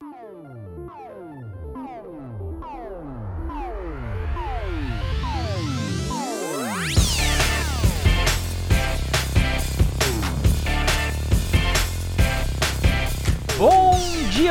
Bom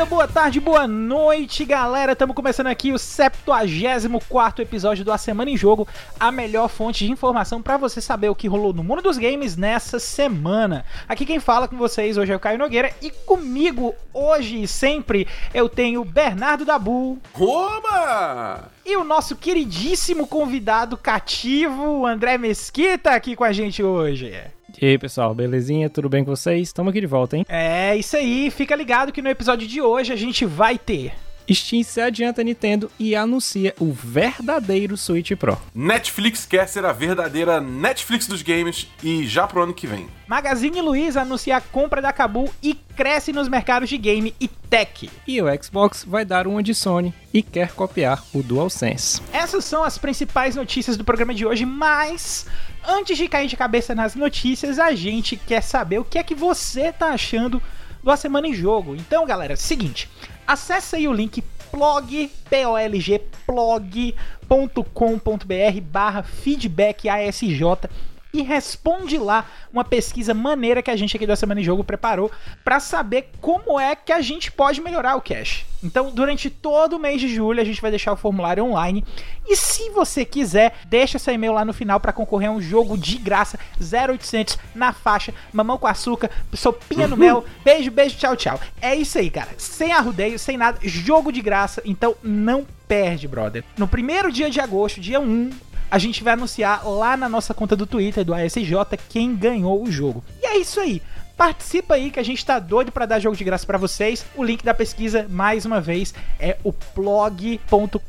dia, boa tarde, boa noite, galera. Estamos começando aqui o 74 episódio do A Semana em Jogo, a melhor fonte de informação para você saber o que rolou no mundo dos games nessa semana. Aqui quem fala com vocês hoje é o Caio Nogueira e comigo hoje e sempre eu tenho Bernardo Dabu. Roma! E o nosso queridíssimo convidado cativo, André Mesquita, aqui com a gente hoje. E aí, pessoal, belezinha? Tudo bem com vocês? Estamos aqui de volta, hein? É isso aí, fica ligado que no episódio de hoje a gente vai ter Steam se adianta a Nintendo e anuncia o verdadeiro Switch Pro. Netflix quer ser a verdadeira Netflix dos games e já pro ano que vem. Magazine Luiza anuncia a compra da Kabum e cresce nos mercados de game e tech. E o Xbox vai dar uma de Sony e quer copiar o DualSense. Essas são as principais notícias do programa de hoje, mas antes de cair de cabeça nas notícias, a gente quer saber o que é que você tá achando do A Semana em Jogo. Então, galera, seguinte, acesse aí o link plog, P-O-L-G, plog.com.br barra feedback ASJ e responde lá uma pesquisa maneira que a gente aqui da Semana em Jogo preparou para saber como é que a gente pode melhorar o cache. Então, durante todo o mês de julho, a gente vai deixar o formulário online. E se você quiser, deixa seu e-mail lá no final para concorrer a um jogo de graça 0800 na faixa, mamão com açúcar, sopinha no mel. Beijo, beijo, tchau, tchau. É isso aí, cara. Sem arrudeio, sem nada, jogo de graça. Então, não perde, brother. No primeiro dia de agosto, dia 1, a gente vai anunciar lá na nossa conta do Twitter do ASJ quem ganhou o jogo. E é isso aí. Participa aí que a gente tá doido para dar jogo de graça para vocês. O link da pesquisa, mais uma vez, é o blog.com.br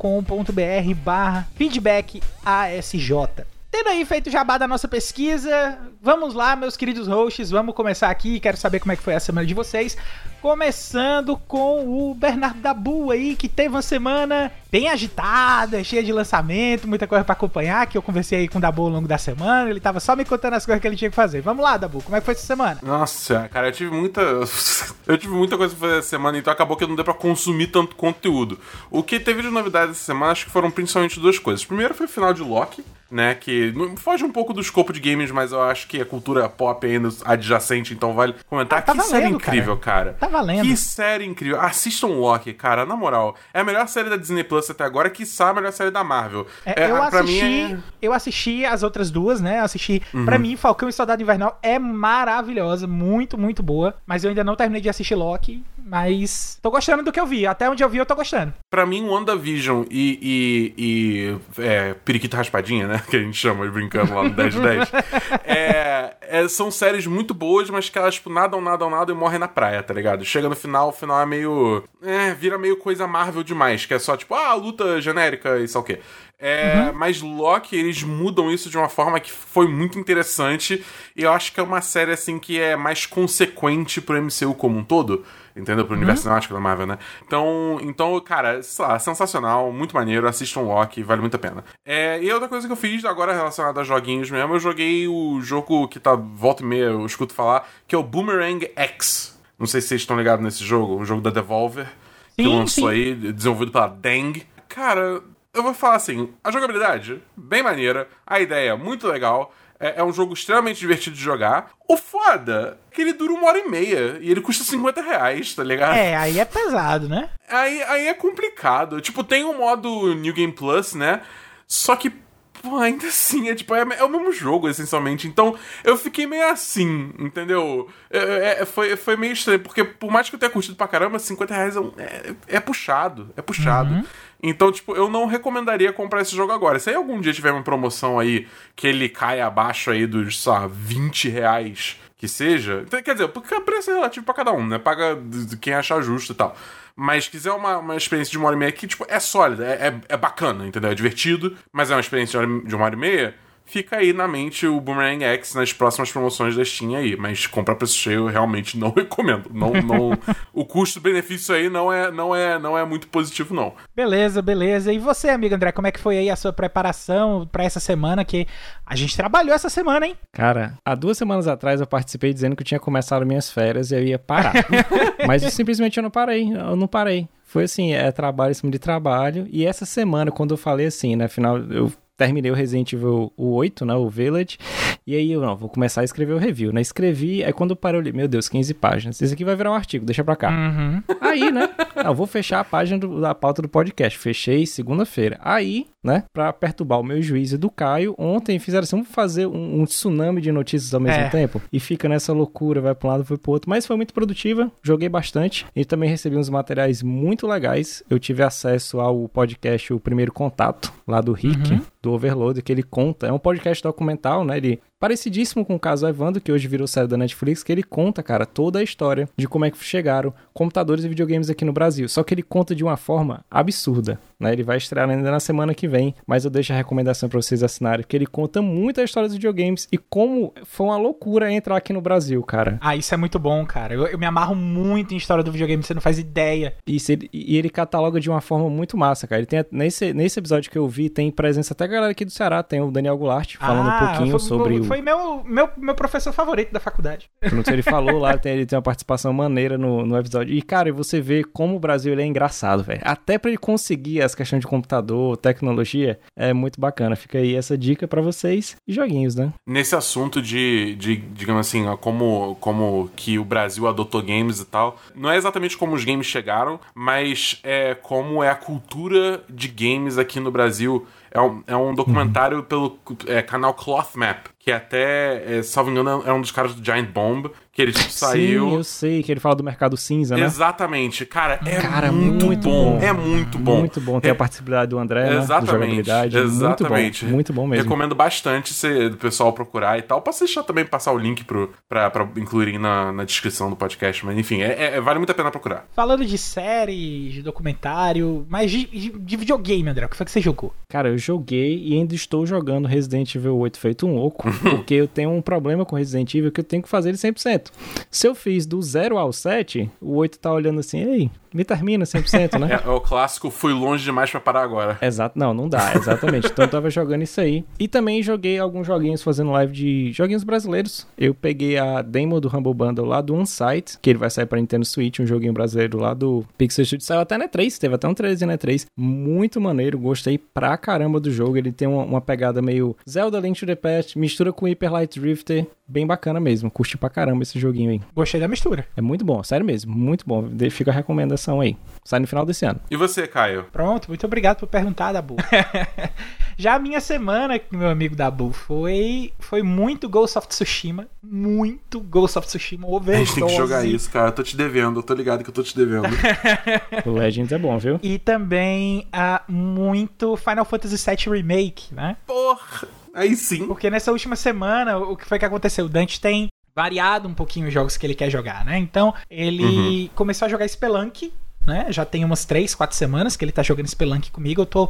barra feedback ASJ. Tendo aí feito o jabá da nossa pesquisa, vamos lá, meus queridos hosts, vamos começar aqui. Quero saber como é que foi a semana de vocês. Começando com o Bernardo Dabu aí, que teve uma semana bem agitada, cheia de lançamento, muita coisa para acompanhar, que eu conversei aí com o Dabu ao longo da semana, ele tava só me contando as coisas que ele tinha que fazer. Vamos lá, Dabu, como é que foi essa semana? Nossa, cara, eu tive muita. eu tive muita coisa pra fazer essa semana, então acabou que não deu pra consumir tanto conteúdo. O que teve de novidade essa semana, acho que foram principalmente duas coisas. Primeiro foi o final de Loki, né? Que foge um pouco do escopo de games, mas eu acho que a cultura pop ainda adjacente, então vale comentar. Ah, tá que valendo, série incrível, cara. Tá valendo. Que série incrível. Assistam Loki, cara, na moral. É a melhor série da Disney Plus até agora, quiçá a melhor série da Marvel. É, eu, a- pra assisti, mim é- eu assisti as outras duas, né? Eu assisti. Pra mim, Falcão e Soldado Invernal é maravilhosa, muito, muito boa. Mas eu ainda não terminei de assistir Loki. Mas tô gostando do que eu vi. Até onde eu vi, eu tô gostando. Pra mim, WandaVision e, e, e é, Periquita Raspadinha, né? Que a gente chama brincando lá no 10 de 10. É, é, são séries muito boas, mas que elas, tipo, nadam, nadam, nadam e morrem na praia, tá ligado? Chega no final, o final é meio. É, vira meio coisa Marvel demais, que é só, tipo, ah, luta genérica e sei o quê. É, Mas Loki, eles mudam isso de uma forma que foi muito interessante. E eu acho que é uma série, assim, que é mais consequente pro MCU como um todo. Entendeu? Pro universo cinemático da Marvel, né? Então, então, cara, sei lá, sensacional, muito maneiro. Assistam Loki, vale muito a pena. É, e outra coisa que eu fiz agora relacionada a joguinhos mesmo, eu joguei o jogo que tá volta e meia, eu escuto falar, que é o Boomerang X. Não sei se vocês estão ligados nesse jogo, um jogo da Devolver, que Sim, lançou sim. aí, desenvolvido pela Dang. Cara, eu vou falar assim, a jogabilidade, bem maneira, a ideia, muito legal. É, é um jogo extremamente divertido de jogar. O foda é que ele dura uma hora e meia e ele custa 50 reais, tá ligado? É, aí é pesado, né? Aí, aí é complicado. Tipo, tem o modo New Game Plus, né? Só que, pô, ainda assim, é tipo, é, é o mesmo jogo, essencialmente. Então, eu fiquei meio assim, entendeu? É, é- foi, foi meio estranho, porque por mais que eu tenha curtido pra caramba, 50 reais é, um- é, é puxado. É puxado. Então, tipo, eu não recomendaria comprar esse jogo agora. Se aí algum dia tiver uma promoção aí que ele cai abaixo aí dos, sei lá, 20 reais que seja. Então, Quer dizer, porque o preço é relativo pra cada um, né? Paga de quem achar justo e tal. Mas quiser uma, uma experiência de uma hora e meia que, tipo, é sólida, é, é, é bacana, entendeu? É divertido, mas é uma experiência de uma hora e meia. Fica aí na mente o Boomerang X nas próximas promoções da Steam aí. Mas comprar preço cheio eu realmente não recomendo. Não, não, o custo-benefício aí não é, não, é, não é muito positivo, não. Beleza, beleza. E você, amigo André, como é que foi aí a sua preparação para essa semana? Que a gente trabalhou essa semana, hein? Cara, há duas semanas atrás eu participei dizendo que eu tinha começado minhas férias e eu ia parar. Mas simplesmente eu não parei. Eu não parei. Foi assim, é trabalho em cima de trabalho. E essa semana, quando eu falei assim, né? Afinal, eu terminei o Resident Evil o 8, né, o Village, e aí eu, não, vou começar a escrever o review, né, escrevi, aí quando eu parei, eu li, meu Deus, 15 páginas, isso aqui vai virar um artigo, deixa pra cá. Uhum. Aí, né, eu vou fechar a página do, da pauta do podcast, fechei segunda-feira. Aí, né, pra perturbar o meu juízo do Caio, ontem fizeram assim, vamos fazer um, um tsunami de notícias ao mesmo É. tempo, e fica nessa loucura, vai pra um lado, vai pro outro, mas foi muito produtiva, joguei bastante, e também recebi uns materiais muito legais, eu tive acesso ao podcast O Primeiro Contato, lá do Rick, Uhum. do Overload, que ele conta. É um podcast documental, né? Ele parecidíssimo com o caso Evandro, que hoje virou série da Netflix, que ele conta, cara, toda a história de como é que chegaram computadores e videogames aqui no Brasil. Só que ele conta de uma forma absurda, né? Ele vai estrear ainda na semana que vem, mas eu deixo a recomendação pra vocês assinarem, porque ele conta muito a história dos videogames e como foi uma loucura entrar aqui no Brasil, cara. Ah, isso é muito bom, cara. Eu, eu me amarro muito em história do videogame, você não faz ideia. Isso, ele- e ele cataloga de uma forma muito massa, cara. Ele tem, nesse, nesse episódio que eu vi, tem presença até a galera aqui do Ceará, tem o Daniel Goulart falando Ah, um pouquinho foi, sobre o Foi meu, meu, meu professor favorito da faculdade. Pronto, ele falou lá, tem, ele tem uma participação maneira no, no episódio. E, cara, você vê como o Brasil é engraçado, velho. Até pra ele conseguir as questões de computador, tecnologia, é muito bacana. Fica aí essa dica pra vocês. E joguinhos, né? Nesse assunto de, de digamos assim, ó, como, como que o Brasil adotou games e tal, não é exatamente como os games chegaram, mas é como é a cultura de games aqui no Brasil. É um, é um documentário pelo é, canal Cloth Map, que até, é, salvo engano, é um dos caras do Giant Bomb, que ele tipo, saiu. Sim, eu sei que ele fala do mercado cinza, né? Exatamente, cara, é Cara, muito, muito bom. bom. É muito bom. Muito bom. Tem É- a participacidade do André, né? Exatamente, jogabilidade. exatamente. Muito bom, muito bom mesmo. Recomendo bastante se, do pessoal procurar e tal. Posso deixar também passar o link pro, pra, pra incluírem na, na descrição do podcast, mas enfim, é, é- vale muito a pena procurar. Falando de série, de documentário, mas de, de- de videogame, André, o que foi que você jogou? Cara, eu joguei e ainda estou jogando Resident Evil 8 feito um louco, porque eu tenho um problema com Resident Evil que eu tenho que fazer ele 100%. Se eu fiz do 0 ao 7, o 8 tá olhando assim, ei, me termina 100%, né? É, é o clássico, fui longe demais pra parar agora. Exato, não, não dá, exatamente. Então eu tava jogando isso aí. E também joguei alguns joguinhos fazendo live de joguinhos brasileiros. Eu peguei a demo do Humble Bundle lá do Unsight, que ele vai sair pra Nintendo Switch, um joguinho brasileiro lá do Pixel Studio. Saiu até na E3, teve até um 13 na E3. Muito maneiro, gostei pra caramba do jogo. Ele tem uma, uma pegada meio Zelda Link to the Past, mistura com Hyper Light Drifter. Bem bacana mesmo, curti pra caramba esse joguinho aí. Gostei da mistura. É muito bom, sério mesmo, muito bom. De- Fica a recomendação aí. Sai no final desse ano. E você, Caio? Pronto, muito obrigado por perguntar, Dabu. Já a minha semana, meu amigo Dabu, foi, foi muito Ghost of Tsushima. Muito Ghost of Tsushima A overdose. gente tem que jogar isso, cara. Eu tô te devendo, eu tô ligado que eu tô te devendo. O Legends é bom, viu? E também ah, muito Final Fantasy VII Remake, né? Porra! Aí sim. Porque nessa última semana, o que foi que aconteceu? O Dante tem variado um pouquinho os jogos que ele quer jogar, né? Então, ele começou a jogar Spelunk, né? Já tem umas 3, 4 semanas que ele tá jogando Spelunk comigo. Eu tô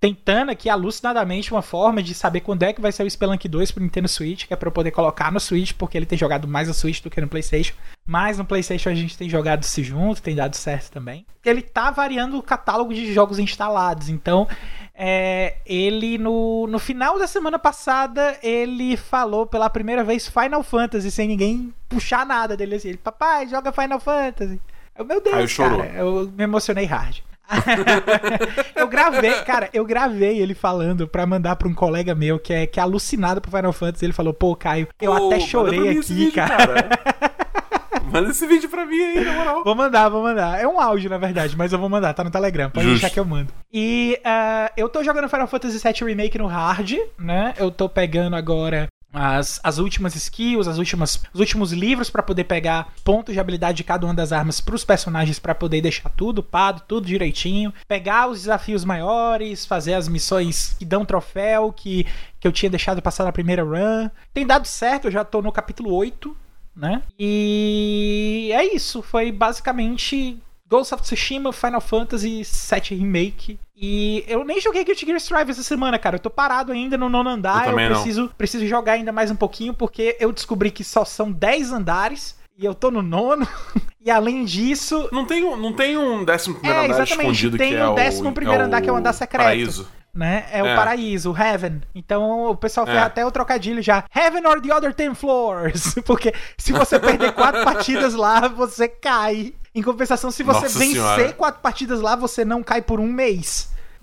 tentando aqui alucinadamente uma forma de saber quando é que vai ser o Spelunk 2 pro Nintendo Switch, que é pra eu poder colocar no Switch, porque ele tem jogado mais no Switch do que no PlayStation. Mas no PlayStation a gente tem jogado se junto, tem dado certo também. Ele tá variando o catálogo de jogos instalados, então é, ele no, no final da semana passada ele falou pela primeira vez Final Fantasy sem ninguém puxar nada dele assim. Ele, papai, joga Final Fantasy. Eu, meu Deus, Aí chorou. cara, eu me emocionei hard. eu gravei, cara, eu gravei ele falando pra mandar pra um colega meu que é, que é alucinado por Final Fantasy. Ele falou, pô, Caio, eu Pô, até chorei aqui, vídeo, cara. Manda esse vídeo pra mim aí, na moral. Vou mandar, vou mandar. É um áudio, na verdade, mas eu vou mandar, tá no Telegram. Pode Justo. deixar que eu mando. E ah, eu tô jogando Final Fantasy VII Remake no hard, né? Eu tô pegando agora as, as últimas skills, as últimas, os últimos livros pra poder pegar pontos de habilidade de cada uma das armas pros personagens pra poder deixar tudo pado, tudo direitinho, pegar os desafios maiores, fazer as missões que dão troféu, que, que eu tinha deixado passar na primeira run. Tem dado certo, eu já tô no capítulo 8, né? E é isso, foi basicamente Ghost of Tsushima, Final Fantasy VII Remake. E eu nem joguei Guilty Gear Strive essa semana, cara. Eu tô parado ainda no nono andar. Eu Eu, também não. preciso, preciso jogar ainda mais um pouquinho, porque eu descobri que só são 10 andares. E eu tô no nono. e além disso, Não tem, um- não tem um décimo primeiro É, andar escondido Tem que é o o décimo primeiro é andar, que é o andar secreto. Paraíso. Né? É, o É. paraíso, o heaven. Então o pessoal fez É. até o trocadilho já. Heaven or the other 10 floors. Porque se você perder quatro partidas lá, você cai. Em compensação, se você Nossa vencer Senhora. quatro partidas lá, você não cai por um mês.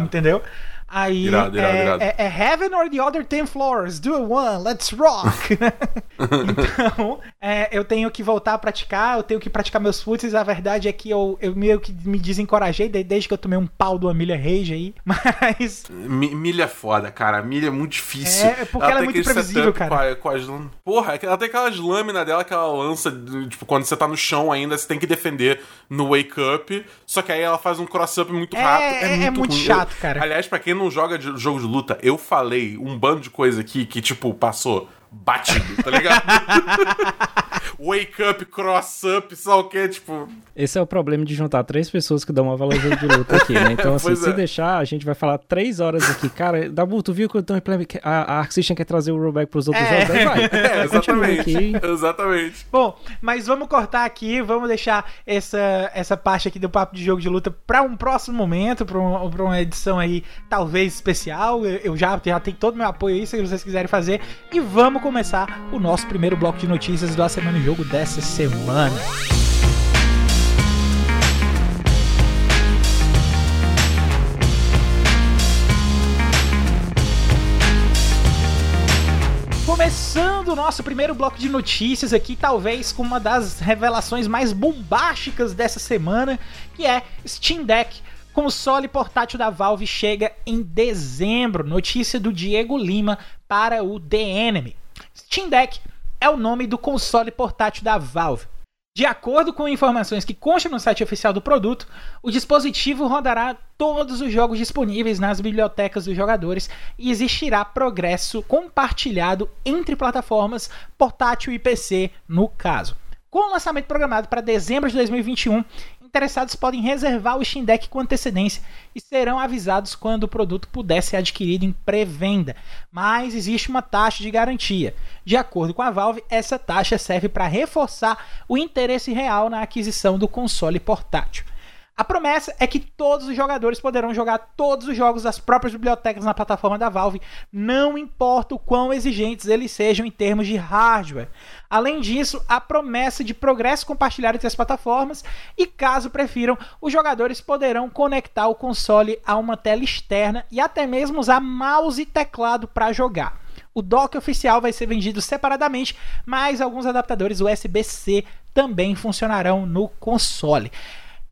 Entendeu? Aí Irado, irado, é, irado. É, é Heaven or the Other 10 Floors, do one, let's rock! então, é, eu tenho que voltar a praticar, eu tenho que praticar meus foots. A verdade é que eu, eu meio que me desencorajei de- desde que eu tomei um pau do Amília Rage aí. Mas Mi- Milha é foda, cara. Milha é muito difícil. É, porque ela é tem muito aquele imprevisível, setup cara. Com, a- com as. Porra, é ela tem aquelas lâminas dela que ela lança, tipo, quando você tá no chão ainda, você tem que defender no wake up. Só que aí ela faz um cross-up muito É, rápido. é- É, é muito, muito chato, cara. Aliás, pra quem não joga de- jogo de luta, eu falei um bando de coisa aqui que, tipo, passou batido, tá ligado? wake up, cross up, só o que, tipo. Esse é o problema de juntar três pessoas que dão uma valor jogo de luta aqui, né? Então, assim, Pois se é. deixar, a gente vai falar três horas aqui. Cara, Dabu, tu viu que eu tô implement- a, a Arc System quer trazer o rollback pros outros É. jogos? Aí vai. É, exatamente. aqui. Exatamente. Bom, mas vamos cortar aqui, vamos deixar essa, essa parte aqui do papo de jogo de luta para um próximo momento, para um, pra uma edição aí talvez especial. Eu, eu já, já tenho todo o meu apoio aí, se vocês quiserem fazer. E vamos começar o nosso primeiro bloco de notícias do A Semana em Jogo dessa semana. Começando o nosso primeiro bloco de notícias aqui, talvez com uma das revelações mais bombásticas dessa semana, que é Steam Deck. Console portátil da Valve chega em dezembro. Notícia do Diego Lima para o The Enemy. Steam Deck é o nome do console portátil da Valve. De acordo com informações que constam no site oficial do produto, o dispositivo rodará todos os jogos disponíveis nas bibliotecas dos jogadores e existirá progresso compartilhado entre plataformas, portátil e PC, no caso. Com o lançamento programado para dezembro de 2021, interessados podem reservar o Steam Deck com antecedência e serão avisados quando o produto puder ser adquirido em pré-venda. Mas existe uma taxa de garantia. De acordo com a Valve, essa taxa serve para reforçar o interesse real na aquisição do console portátil. A promessa é que todos os jogadores poderão jogar todos os jogos das próprias bibliotecas na plataforma da Valve, não importa o quão exigentes eles sejam em termos de hardware. Além disso, a promessa de progresso compartilhado entre as plataformas e, caso prefiram, os jogadores poderão conectar o console a uma tela externa e até mesmo usar mouse e teclado para jogar. O dock oficial vai ser vendido separadamente, mas alguns adaptadores USB-C também funcionarão no console.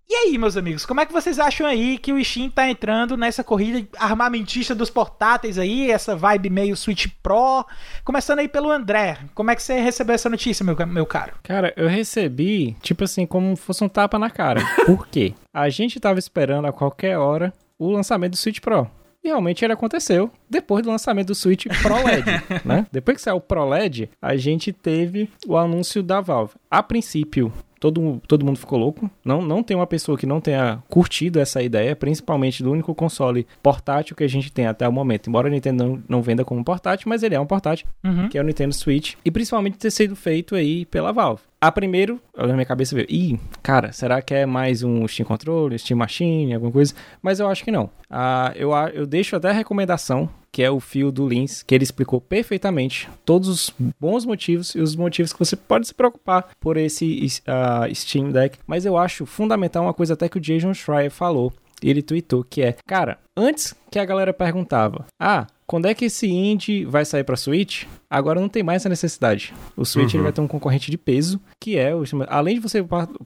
E aí, meus amigos, como é que vocês acham aí que o Steam tá entrando nessa corrida armamentista dos portáteis aí, essa vibe meio Switch Pro? Começando aí pelo André, como é que você recebeu essa notícia, meu, meu caro? Cara, eu recebi, tipo assim, como fosse um tapa na cara. Por quê? A gente tava esperando a qualquer hora o lançamento do Switch Pro. E realmente ele aconteceu depois do lançamento do Switch Pro LED, né? Depois que saiu o Pro LED, a gente teve o anúncio da Valve. A princípio, todo, todo mundo ficou louco. Não, não tem uma pessoa que não tenha curtido essa ideia, principalmente do único console portátil que a gente tem até o momento. Embora a Nintendo não, não venda como portátil, mas ele é um portátil, Uhum. que é o Nintendo Switch. E principalmente ter sido feito aí pela Valve. A primeiro, na minha cabeça veio, ih, cara, será que é mais um Steam Controller, Steam Machine, alguma coisa? Mas eu acho que não. Ah, eu, eu deixo até a recomendação, que é o fio do Lins, que ele explicou perfeitamente todos os bons motivos e os motivos que você pode se preocupar por esse ah, Steam Deck. Mas eu acho fundamental uma coisa até que o Jason Schreier falou. Ele tweetou que é, cara, antes que a galera perguntava, ah, quando é que esse indie vai sair pra Switch? Agora não tem mais essa necessidade. O Switch ele vai ter um concorrente de peso, que é, o- além de você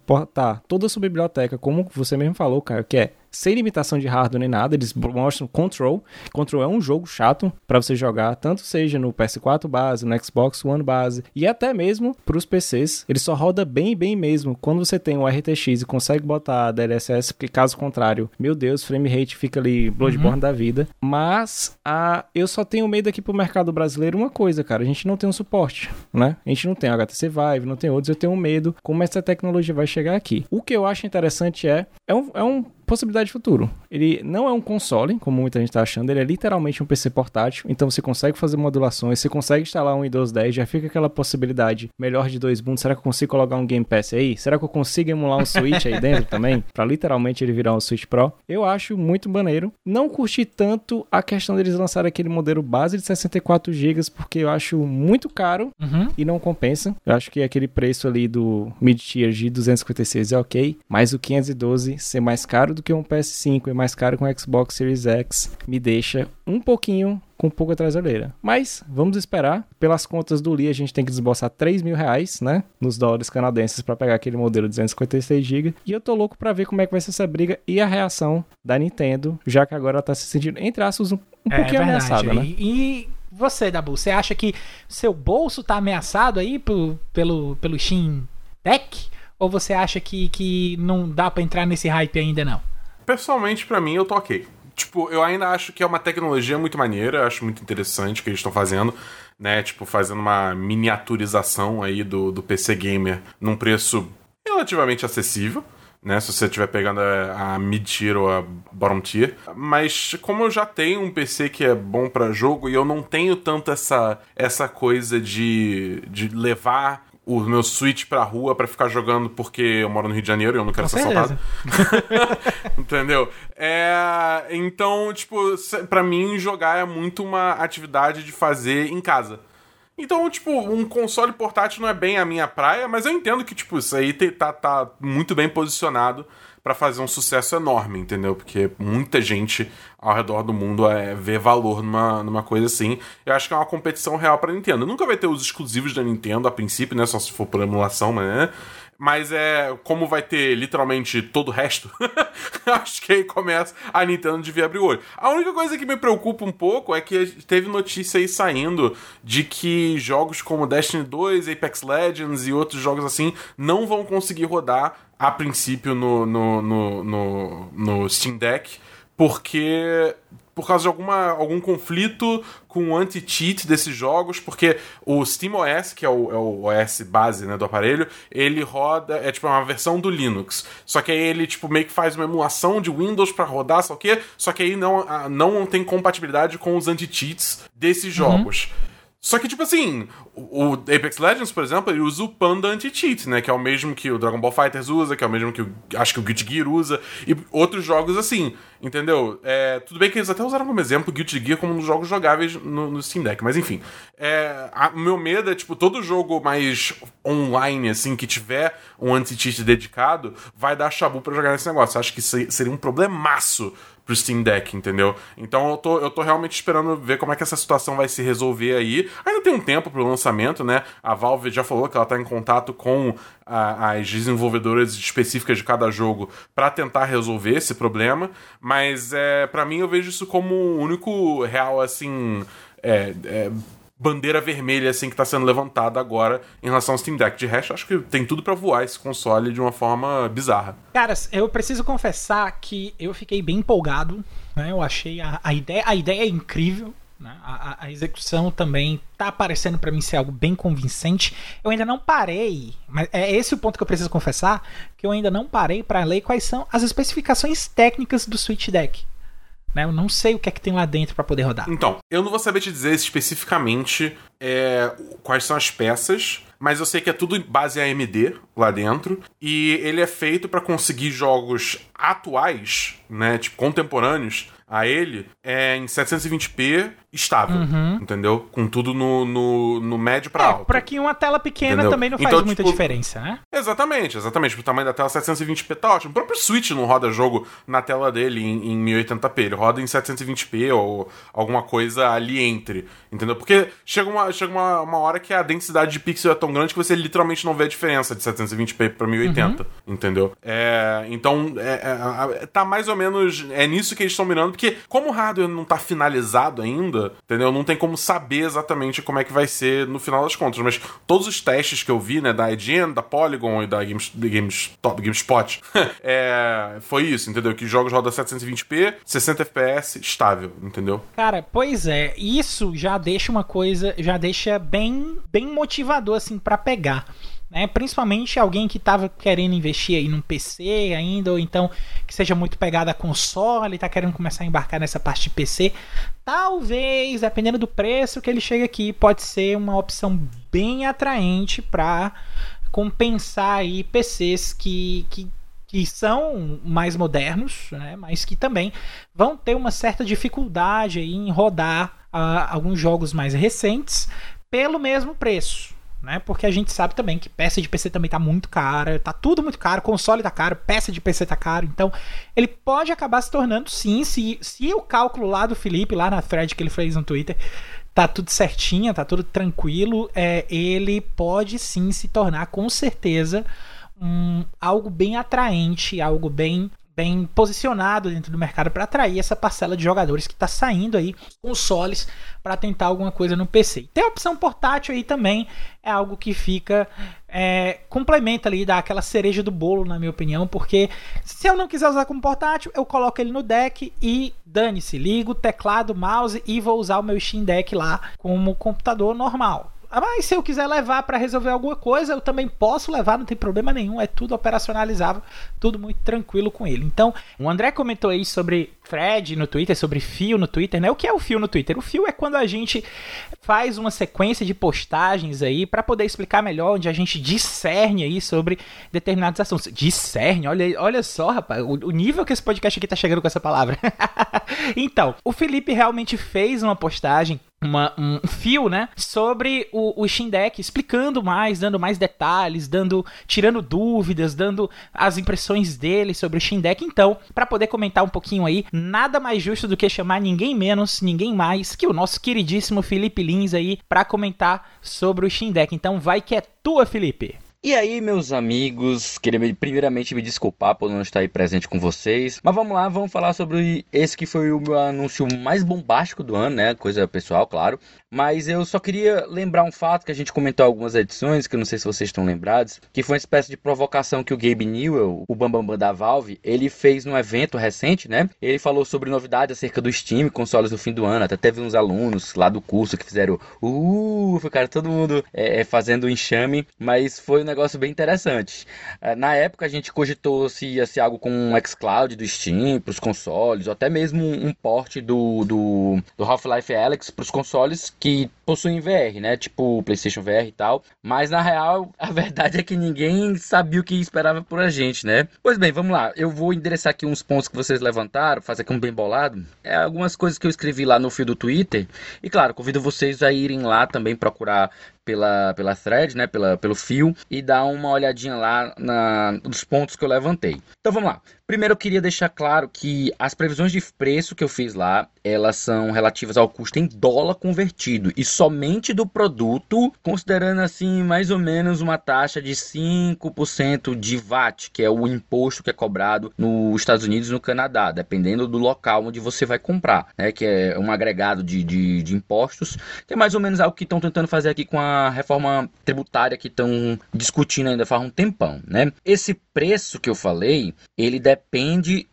portar toda a sua biblioteca, como você mesmo falou, cara, que é sem limitação de hardware nem nada. Eles mostram Control. Control é um jogo chato para você jogar, tanto seja no PS4 base, no Xbox One base e até mesmo para os PCs. Ele só roda bem, bem mesmo quando você tem um RTX e consegue botar DLSS, porque caso contrário, meu Deus, frame rate fica ali Bloodborne uhum. da vida. Mas a, eu só tenho medo aqui pro mercado brasileiro uma coisa, cara. A gente não tem um suporte, né? A gente não tem HTC Vive, não tem outros. Eu tenho medo como essa tecnologia vai chegar aqui. O que eu acho interessante é, é um, é um possibilidade de futuro. Ele não é um console, como muita gente está achando, ele é literalmente um PC portátil, então você consegue fazer modulações, você consegue instalar um Windows 10, já fica aquela possibilidade melhor de dois mundos. Será que eu consigo colocar um Game Pass aí? Será que eu consigo emular um Switch aí dentro também? Para literalmente ele virar um Switch Pro? Eu acho muito maneiro. Não curti tanto a questão deles lançarem aquele modelo base de 64 GB, porque eu acho muito caro uhum. e não compensa. Eu acho que aquele preço ali do mid-tier de 256 é ok, mas o 512 ser mais caro do que um PS5 e mais caro com o Xbox Series X me deixa um pouquinho com um pouco atrás da orelha. Mas vamos esperar. Pelas contas do Lee, a gente tem que desboçar 3 mil reais, né? Nos dólares canadenses para pegar aquele modelo 256 GB. E eu tô louco para ver como é que vai ser essa briga e a reação da Nintendo, já que agora ela tá se sentindo, entre aspas, um, um é, pouquinho ameaçada, né? E você, Dabu, você acha que seu bolso tá ameaçado aí pelo, pelo, pelo Steam Deck? Ou você acha que, que não dá para entrar nesse hype ainda não? Pessoalmente, para mim, eu tô ok. Tipo, eu ainda acho que é uma tecnologia muito maneira, acho muito interessante o que eles estão fazendo, né? Tipo, fazendo uma miniaturização aí do, do PC Gamer num preço relativamente acessível. Né, se você estiver pegando a, a mid-tier ou a bottom tier. Mas como eu já tenho um PC que é bom para jogo e eu não tenho tanto essa, essa coisa de, de levar o meu Switch pra rua para ficar jogando porque eu moro no Rio de Janeiro e eu não quero Com ser assaltado. Entendeu? É, então, tipo, para mim jogar é muito uma atividade de fazer em casa. Então, tipo, um console portátil não é bem a minha praia, mas eu entendo que, tipo, isso aí tá, tá muito bem posicionado para fazer um sucesso enorme, entendeu? Porque muita gente ao redor do mundo é, vê valor numa, numa coisa assim. Eu acho que é uma competição real pra Nintendo. Nunca vai ter os exclusivos da Nintendo a princípio, né? Só se for por emulação, mas, né? Mas é. Como vai ter literalmente todo o resto, acho que aí começa a Nintendo devia abrir o olho. A única coisa que me preocupa um pouco é que teve notícia aí saindo de que jogos como Destiny 2, Apex Legends e outros jogos assim não vão conseguir rodar a princípio no, no, no, no, no Steam Deck, porque por causa de alguma, algum conflito com o anti-cheat desses jogos, porque o SteamOS, que é o, é o OS base né, do aparelho, ele roda, é tipo uma versão do Linux. Só que aí ele tipo meio que faz uma emulação de Windows para rodar, só que só que aí não, não tem compatibilidade com os anti-cheats desses uhum. Só que, tipo assim, o Apex Legends, por exemplo, ele usa o Panda Anti-Cheat, né? Que é o mesmo que o Dragon Ball Fighters usa, que é o mesmo que o, acho que o Guilty Gear usa, e outros jogos assim, entendeu? É, tudo bem que eles até usaram como exemplo o Guilty Gear como um dos jogos jogáveis no, no Steam Deck, mas enfim. É, o meu medo é, tipo, todo jogo mais online, assim, que tiver um anti-cheat dedicado, vai dar chabu para jogar nesse negócio. Acho que seria um problemaço pro Steam Deck, entendeu? Então eu tô, eu tô realmente esperando ver como é que essa situação vai se resolver aí. Ainda tem um tempo pro lançamento, né? A Valve já falou que ela tá em contato com a, as desenvolvedoras específicas de cada jogo para tentar resolver esse problema, mas é, para mim eu vejo isso como o único real, assim. É, é, bandeira vermelha assim que está sendo levantada agora em relação ao Steam Deck. De resto, acho que tem tudo para voar esse console de uma forma bizarra. Caras, eu preciso confessar que eu fiquei bem empolgado. Né? Eu achei a, a ideia, a ideia é incrível. Né? A, a, execução também tá parecendo para mim ser algo bem convincente. Eu ainda não parei, mas é esse o ponto que eu preciso confessar, que eu ainda não parei para ler quais são as especificações técnicas do Switch Deck. Né? Eu não sei o que é que tem lá dentro para poder rodar. Então, eu não vou saber te dizer especificamente é, quais são as peças, mas eu sei que é tudo base AMD lá dentro e ele é feito para conseguir jogos atuais, né, tipo contemporâneos, a ele é em 720p estável, Uhum. entendeu? Com tudo no, no, no médio pra É, alto. pra que uma tela pequena Entendeu? também não faz Então, muita tipo, diferença, né? Exatamente, exatamente. O tamanho da tela 720p tá ótimo. O próprio Switch não roda jogo na tela dele em, em 1080p. Ele roda em 720p ou alguma coisa ali entre. Entendeu? Porque chega uma, chega uma, uma hora que a densidade de pixel é tão grande que você literalmente não vê a diferença de 720p pra 1080. Entendeu? É, então, é, é, tá mais ou menos. É nisso que eles estão mirando. Porque, como o hardware não tá finalizado ainda, entendeu? Não tem como saber exatamente como é que vai ser no final das contas. Mas todos os testes que eu vi, né, da IGN, da Polygon e da Games, GameStop, GameSpot, é, foi isso, entendeu? Que jogos rodam 720p, 60 FPS, estável, entendeu? Cara, pois é, isso já deixa uma coisa, já deixa bem, bem motivador assim pra pegar. Né? Principalmente alguém que tava querendo investir aí num PC ainda, ou então que seja muito pegado a console e tá querendo começar a embarcar nessa parte de PC. Talvez, dependendo do preço que ele chega aqui, pode ser uma opção bem atraente para compensar aí PCs que, que, que são mais modernos, né? mas que também vão ter uma certa dificuldade em rodar ah, alguns jogos mais recentes pelo mesmo preço. Né? Porque a gente sabe também que peça de PC também tá muito cara, tá tudo muito caro, console tá caro, peça de PC tá caro, então ele pode acabar se tornando sim, se, se o cálculo lá do Felipe, lá na thread que ele fez no Twitter, tá tudo certinho, tá tudo tranquilo, é, ele pode sim se tornar com certeza um, algo bem atraente, algo bem bem posicionado dentro do mercado para atrair essa parcela de jogadores que está saindo aí consoles para tentar alguma coisa no PC. Tem a opção portátil aí também, é algo que fica é, complementa ali, dá aquela cereja do bolo, na minha opinião, porque se eu não quiser usar como portátil, eu coloco ele no deck e dane-se, ligo teclado, mouse e vou usar o meu Steam Deck lá como computador normal. Mas se eu quiser levar para resolver alguma coisa, eu também posso levar, não tem problema nenhum, é tudo operacionalizável, tudo muito tranquilo com ele. Então, o André comentou aí sobre thread no Twitter, sobre fio no Twitter, né? O que é o fio no Twitter? O fio é quando a gente faz uma sequência de postagens aí para poder explicar melhor, onde a gente discerne aí sobre determinados assuntos. Discerne, olha, olha só, rapaz, o, o nível que esse podcast aqui tá chegando com essa palavra. então, o Felipe realmente fez uma postagem uma, um fio, né, sobre o, o Steam explicando mais, dando mais detalhes, dando, tirando dúvidas, dando as impressões dele sobre o Steam Deck. Então, para poder comentar um pouquinho aí, nada mais justo do que chamar ninguém menos, ninguém mais que o nosso queridíssimo Felipe Lins aí para comentar sobre o Steam Deck. Então, vai que é tua, Felipe. E aí, meus amigos, queria primeiramente me desculpar por não estar aí presente com vocês. Mas vamos lá, vamos falar sobre esse que foi o meu anúncio mais bombástico do ano, né? Coisa pessoal, claro. Mas eu só queria lembrar um fato que a gente comentou algumas edições, que eu não sei se vocês estão lembrados, que foi uma espécie de provocação que o Gabe Newell, o Bambambam Bam Bam da Valve, ele fez num evento recente, né? Ele falou sobre novidades acerca do Steam, consoles do fim do ano. Até teve uns alunos lá do curso que fizeram uh, ficaram todo mundo é, fazendo enxame, mas foi negócio bem interessante. Na época a gente cogitou se ia ser algo com um xCloud do Steam para os consoles, ou até mesmo um porte do, do, do Half-Life Alyx para os consoles que possuem VR, né? Tipo PlayStation VR e tal. Mas na real, a verdade é que ninguém sabia o que esperava por a gente, né? Pois bem, vamos lá. Eu vou endereçar aqui uns pontos que vocês levantaram, fazer aqui um bem bolado. É algumas coisas que eu escrevi lá no fio do Twitter. E claro, convido vocês a irem lá também procurar pela, pela thread, né, pela, pelo fio, e dar uma olhadinha lá na, nos pontos que eu levantei. Então vamos lá. Primeiro eu queria deixar claro que as previsões de preço que eu fiz lá, elas são relativas ao custo em dólar convertido e somente do produto, considerando assim mais ou menos uma taxa de 5% de VAT, que é o imposto que é cobrado nos Estados Unidos e no Canadá, dependendo do local onde você vai comprar, né, que é um agregado de, de, de impostos, que é mais ou menos algo que estão tentando fazer aqui com a reforma tributária que estão discutindo ainda faz um tempão, né? Esse preço que eu falei, ele depende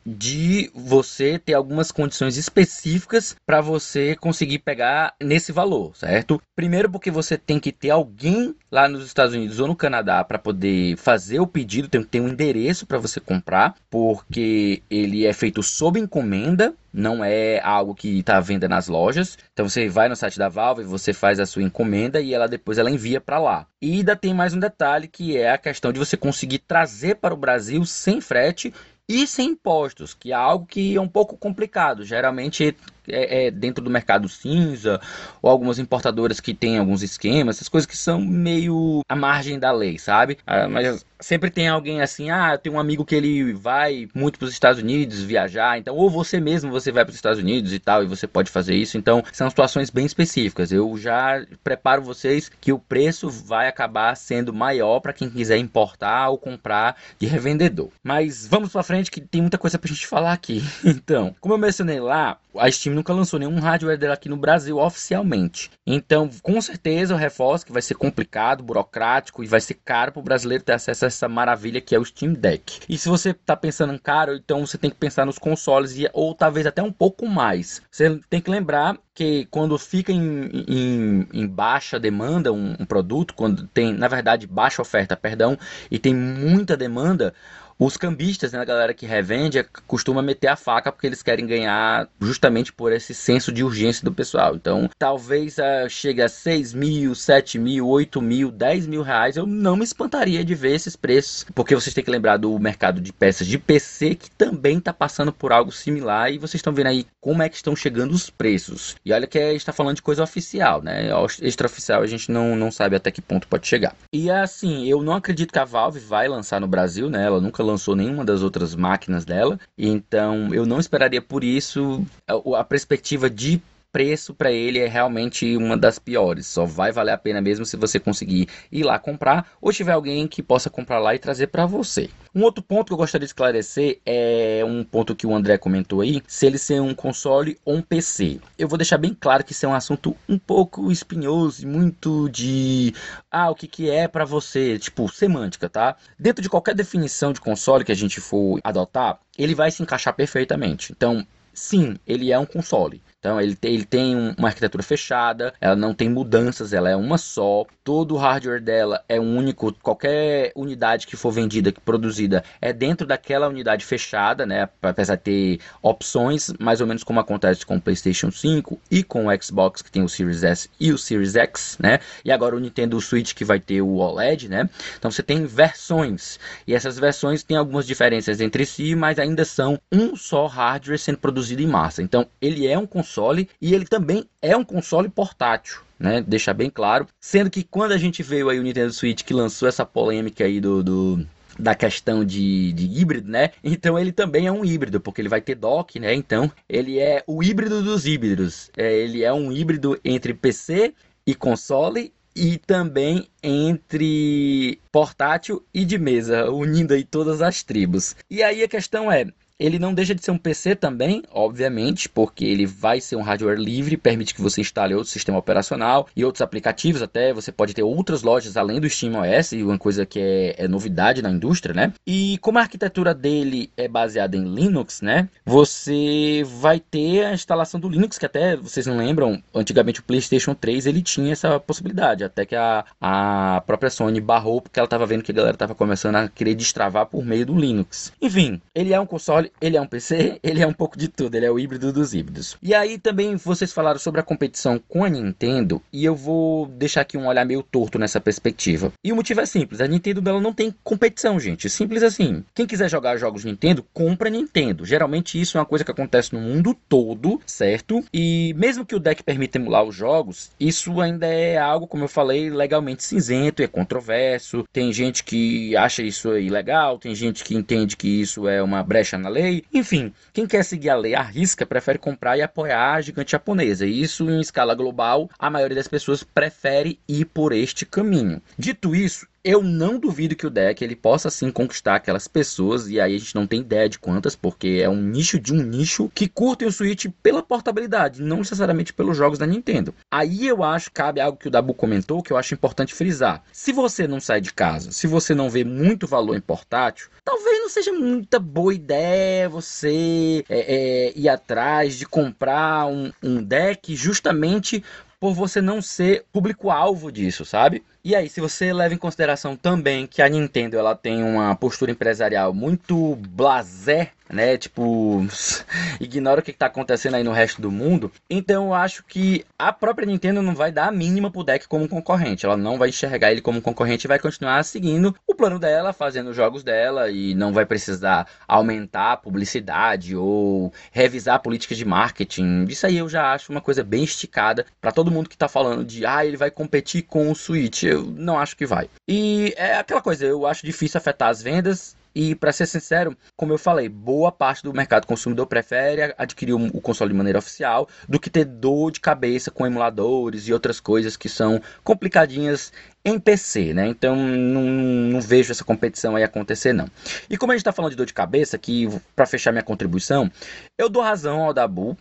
de você ter algumas condições específicas para você conseguir pegar nesse valor, certo? Primeiro porque você tem que ter alguém lá nos Estados Unidos ou no Canadá para poder fazer o pedido, tem que ter um endereço para você comprar, porque ele é feito sob encomenda, não é algo que está à venda nas lojas. Então você vai no site da Valve, você faz a sua encomenda e ela depois ela envia para lá. E ainda tem mais um detalhe que é a questão de você conseguir trazer para o Brasil sem frete e sem impostos, que é algo que é um pouco complicado. Geralmente é, é, dentro do mercado cinza, ou algumas importadoras que têm alguns esquemas, essas coisas que são meio à margem da lei, sabe? Ah, mas sempre tem alguém assim, ah, tem um amigo que ele vai muito para os Estados Unidos viajar, então ou você mesmo você vai para os Estados Unidos e tal e você pode fazer isso, então são situações bem específicas. Eu já preparo vocês que o preço vai acabar sendo maior para quem quiser importar ou comprar de revendedor. Mas vamos para frente que tem muita coisa para a gente falar aqui. Então, como eu mencionei lá, a Steam nunca lançou nenhum hardware dela aqui no Brasil oficialmente. Então, com certeza eu reforço que vai ser complicado, burocrático e vai ser caro para o brasileiro ter acesso a essa maravilha que é o Steam Deck. E se você está pensando em caro, então você tem que pensar nos consoles e, ou talvez até um pouco mais. Você tem que lembrar que quando fica em, em, em baixa demanda um, um produto, quando tem, na verdade, baixa oferta, perdão, e tem muita demanda, os cambistas, né, a galera que revende, costuma meter a faca porque eles querem ganhar justamente por esse senso de urgência do pessoal. Então, talvez uh, chegue a 6 mil, 7 mil, 8 mil, 10 mil reais. Eu não me espantaria de ver esses preços, porque vocês têm que lembrar do mercado de peças de PC que também está passando por algo similar e vocês estão vendo aí como é que estão chegando os preços. E olha que a gente está falando de coisa oficial, né? Extraoficial a gente não, não sabe até que ponto pode chegar. E assim, eu não acredito que a Valve vai lançar no Brasil, né? Ela nunca lançou nenhuma das outras máquinas dela. Então eu não esperaria por isso a, a perspectiva de preço para ele é realmente uma das piores. Só vai valer a pena mesmo se você conseguir ir lá comprar ou tiver alguém que possa comprar lá e trazer para você. Um outro ponto que eu gostaria de esclarecer é um ponto que o André comentou aí, se ele ser um console ou um PC. Eu vou deixar bem claro que isso é um assunto um pouco espinhoso e muito de ah, o que que é para você, tipo, semântica, tá? Dentro de qualquer definição de console que a gente for adotar, ele vai se encaixar perfeitamente. Então, sim, ele é um console. Então ele tem, ele tem uma arquitetura fechada, ela não tem mudanças, ela é uma só. Todo o hardware dela é único. Qualquer unidade que for vendida, que produzida, é dentro daquela unidade fechada, né? Apesar de ter opções, mais ou menos como acontece com o PlayStation 5 e com o Xbox, que tem o Series S e o Series X, né? E agora o Nintendo Switch que vai ter o OLED, né? Então você tem versões. E essas versões têm algumas diferenças entre si, mas ainda são um só hardware sendo produzido em massa. Então ele é um console console e ele também é um console portátil. Né, deixar bem claro, sendo que quando a gente veio aí o Nintendo Switch que lançou essa polêmica aí do, do da questão de, de, híbrido, né? Então ele também é um híbrido, porque ele vai ter dock, né? Então ele é o híbrido dos híbridos. É, ele é um híbrido entre PC e console e também entre portátil e de mesa, unindo aí todas as tribos. E aí a questão é, ele não deixa de ser um PC também, obviamente, porque ele vai ser um hardware livre, permite que você instale outro sistema operacional e outros aplicativos até. Você pode ter outras lojas além do SteamOS, uma coisa que é, é novidade na indústria, né? E como a arquitetura dele é baseada em Linux, né? Você vai ter a instalação do Linux, que até vocês não lembram, antigamente o PlayStation 3 ele tinha essa possibilidade, até que a, a própria Sony barrou porque ela estava vendo que a galera estava começando a querer destravar por meio do Linux. Enfim, ele é um console console, ele é um PC, ele é um pouco de tudo, ele é o híbrido dos híbridos. E aí também vocês falaram sobre a competição com a Nintendo, e eu vou deixar aqui um olhar meio torto nessa perspectiva. E o motivo é simples, a Nintendo dela não tem competição, gente, simples assim. Quem quiser jogar jogos Nintendo, compra Nintendo. Geralmente isso é uma coisa que acontece no mundo todo, certo? E mesmo que o deck permita emular os jogos, isso ainda é algo, como eu falei, legalmente cinzento, é controverso. Tem gente que acha isso ilegal, tem gente que entende que isso é uma brecha na lei. Enfim, quem quer seguir a lei à risca prefere comprar e apoiar a gigante japonesa. E isso em escala global, a maioria das pessoas prefere ir por este caminho. Dito isso, eu não duvido que o deck ele possa sim conquistar aquelas pessoas, e aí a gente não tem ideia de quantas, porque é um nicho de um nicho que curtem o Switch pela portabilidade, não necessariamente pelos jogos da Nintendo. Aí eu acho cabe algo que o Dabu comentou que eu acho importante frisar. Se você não sai de casa, se você não vê muito valor em portátil, talvez não seja muita boa ideia você é, é, ir atrás de comprar um, um deck justamente por você não ser público-alvo disso, sabe? E aí, se você leva em consideração também que a Nintendo ela tem uma postura empresarial muito blasé né? Tipo, ignora o que está acontecendo aí no resto do mundo. Então eu acho que a própria Nintendo não vai dar a mínima pro deck como concorrente. Ela não vai enxergar ele como concorrente e vai continuar seguindo o plano dela, fazendo os jogos dela e não vai precisar aumentar a publicidade ou revisar políticas de marketing. Isso aí eu já acho uma coisa bem esticada para todo mundo que tá falando de ah, ele vai competir com o Switch. Eu não acho que vai. E é aquela coisa, eu acho difícil afetar as vendas e, para ser sincero, como eu falei, boa parte do mercado consumidor prefere adquirir o console de maneira oficial do que ter dor de cabeça com emuladores e outras coisas que são complicadinhas em PC, né? Então não, não, vejo essa competição aí acontecer, não. E como a gente está falando de dor de cabeça, que para fechar minha contribuição, eu dou razão ao Dabu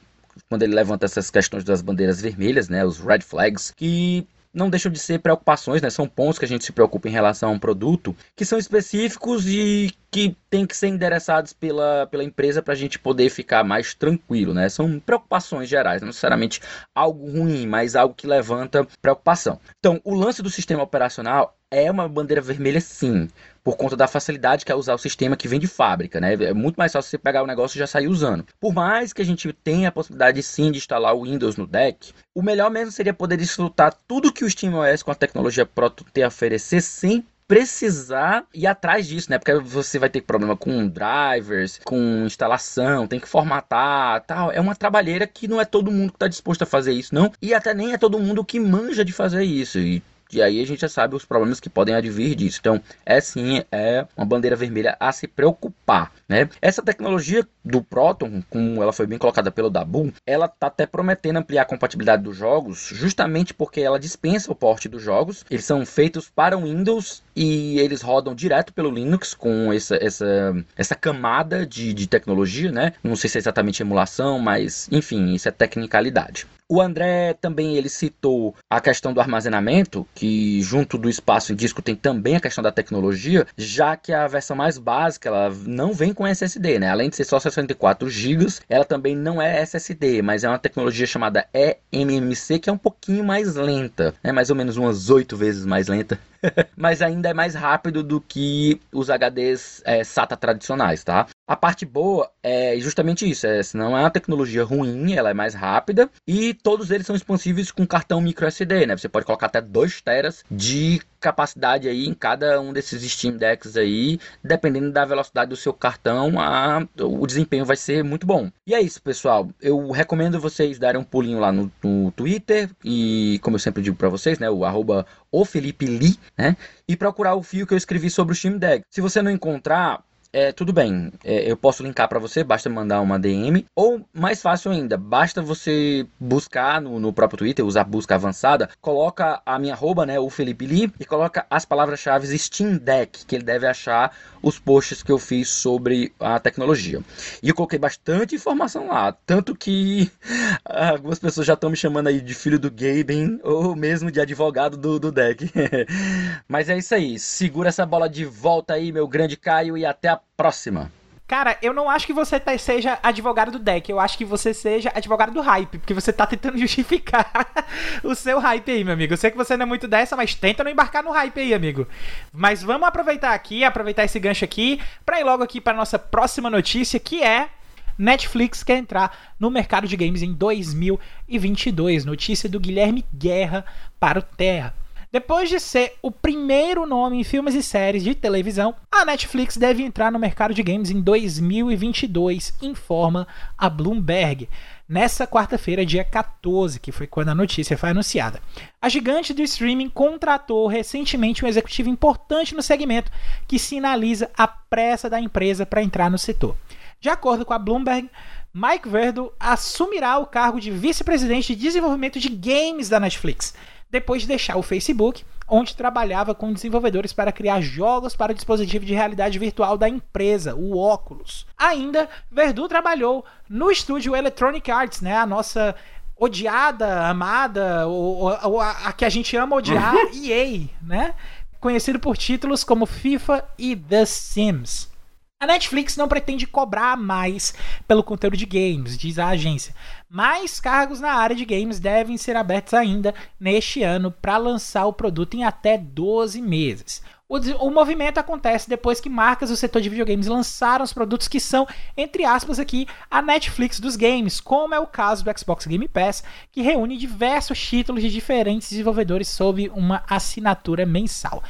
quando ele levanta essas questões das bandeiras vermelhas, né? Os red flags, que não deixam de ser preocupações, né? São pontos que a gente se preocupa em relação a um produto que são específicos e que tem que ser endereçados pela, pela empresa para a gente poder ficar mais tranquilo, né? São preocupações gerais, não necessariamente algo ruim, mas algo que levanta preocupação. Então, o lance do sistema operacional é uma bandeira vermelha, sim por conta da facilidade que é usar o sistema que vem de fábrica, né? É muito mais fácil você pegar o negócio e já sair usando. Por mais que a gente tenha a possibilidade sim de instalar o Windows no deck, o melhor mesmo seria poder desfrutar tudo que o SteamOS com a tecnologia Proto tem a oferecer sem precisar ir atrás disso, né? Porque você vai ter problema com drivers, com instalação, tem que formatar, tal. É uma trabalheira que não é todo mundo que está disposto a fazer isso, não. E até nem é todo mundo que manja de fazer isso. E e aí a gente já sabe os problemas que podem advir disso. Então, é sim, é uma bandeira vermelha a se preocupar, né? Essa tecnologia do Proton, como ela foi bem colocada pelo Dabu, ela tá até prometendo ampliar a compatibilidade dos jogos, justamente porque ela dispensa o porte dos jogos. Eles são feitos para Windows e eles rodam direto pelo Linux com essa, essa, essa camada de, de tecnologia, né? Não sei se é exatamente emulação, mas enfim, isso é tecnicalidade. O André também ele citou a questão do armazenamento, que junto do espaço em disco tem também a questão da tecnologia, já que a versão mais básica ela não vem com SSD, né? Além de ser só 64 GB, ela também não é SSD, mas é uma tecnologia chamada eMMC que é um pouquinho mais lenta, né? mais ou menos umas 8 vezes mais lenta mas ainda é mais rápido do que os HDs é, SATA tradicionais, tá? A parte boa é justamente isso, é, não é uma tecnologia ruim, ela é mais rápida e todos eles são expansíveis com cartão micro SD, né? Você pode colocar até 2 teras de capacidade aí em cada um desses Steam Decks aí, dependendo da velocidade do seu cartão, a, o desempenho vai ser muito bom. E é isso, pessoal. Eu recomendo vocês darem um pulinho lá no, no Twitter e, como eu sempre digo para vocês, né, o arroba o Felipe Lee, né, e procurar o fio que eu escrevi sobre o Steam Deck. Se você não encontrar, é, tudo bem, é, eu posso linkar para você, basta mandar uma DM. Ou mais fácil ainda, basta você buscar no, no próprio Twitter, usar busca avançada, coloca a minha arroba, né, o Felipe Lee, e coloca as palavras-chave Steam Deck, que ele deve achar os posts que eu fiz sobre a tecnologia. E eu coloquei bastante informação lá, tanto que algumas pessoas já estão me chamando aí de filho do Gaben, ou mesmo de advogado do, do deck. Mas é isso aí, segura essa bola de volta aí, meu grande Caio, e até a próxima. Cara, eu não acho que você tá, seja advogado do deck, eu acho que você seja advogado do hype, porque você tá tentando justificar o seu hype aí, meu amigo. Eu sei que você não é muito dessa, mas tenta não embarcar no hype aí, amigo. Mas vamos aproveitar aqui, aproveitar esse gancho aqui, pra ir logo aqui pra nossa próxima notícia, que é Netflix quer entrar no mercado de games em 2022. Notícia do Guilherme Guerra para o Terra. Depois de ser o primeiro nome em filmes e séries de televisão, a Netflix deve entrar no mercado de games em 2022, informa a Bloomberg. Nessa quarta-feira, dia 14, que foi quando a notícia foi anunciada. A gigante do streaming contratou recentemente um executivo importante no segmento que sinaliza a pressa da empresa para entrar no setor. De acordo com a Bloomberg, Mike Verdo assumirá o cargo de vice-presidente de desenvolvimento de games da Netflix depois de deixar o Facebook, onde trabalhava com desenvolvedores para criar jogos para o dispositivo de realidade virtual da empresa, o Oculus. Ainda, Verdu trabalhou no estúdio Electronic Arts, né, a nossa odiada, amada, ou, ou a, a, que a gente ama odiar, EA, né? Conhecido por títulos como FIFA e The Sims. A Netflix não pretende cobrar mais pelo conteúdo de games, diz a agência. Mais cargos na área de games devem ser abertos ainda neste ano para lançar o produto em até 12 meses. O, o, movimento acontece depois que marcas do setor de videogames lançaram os produtos que são, entre aspas, aqui, a Netflix dos games, como é o caso do Xbox Game Pass, que reúne diversos títulos de diferentes desenvolvedores sob uma assinatura mensal.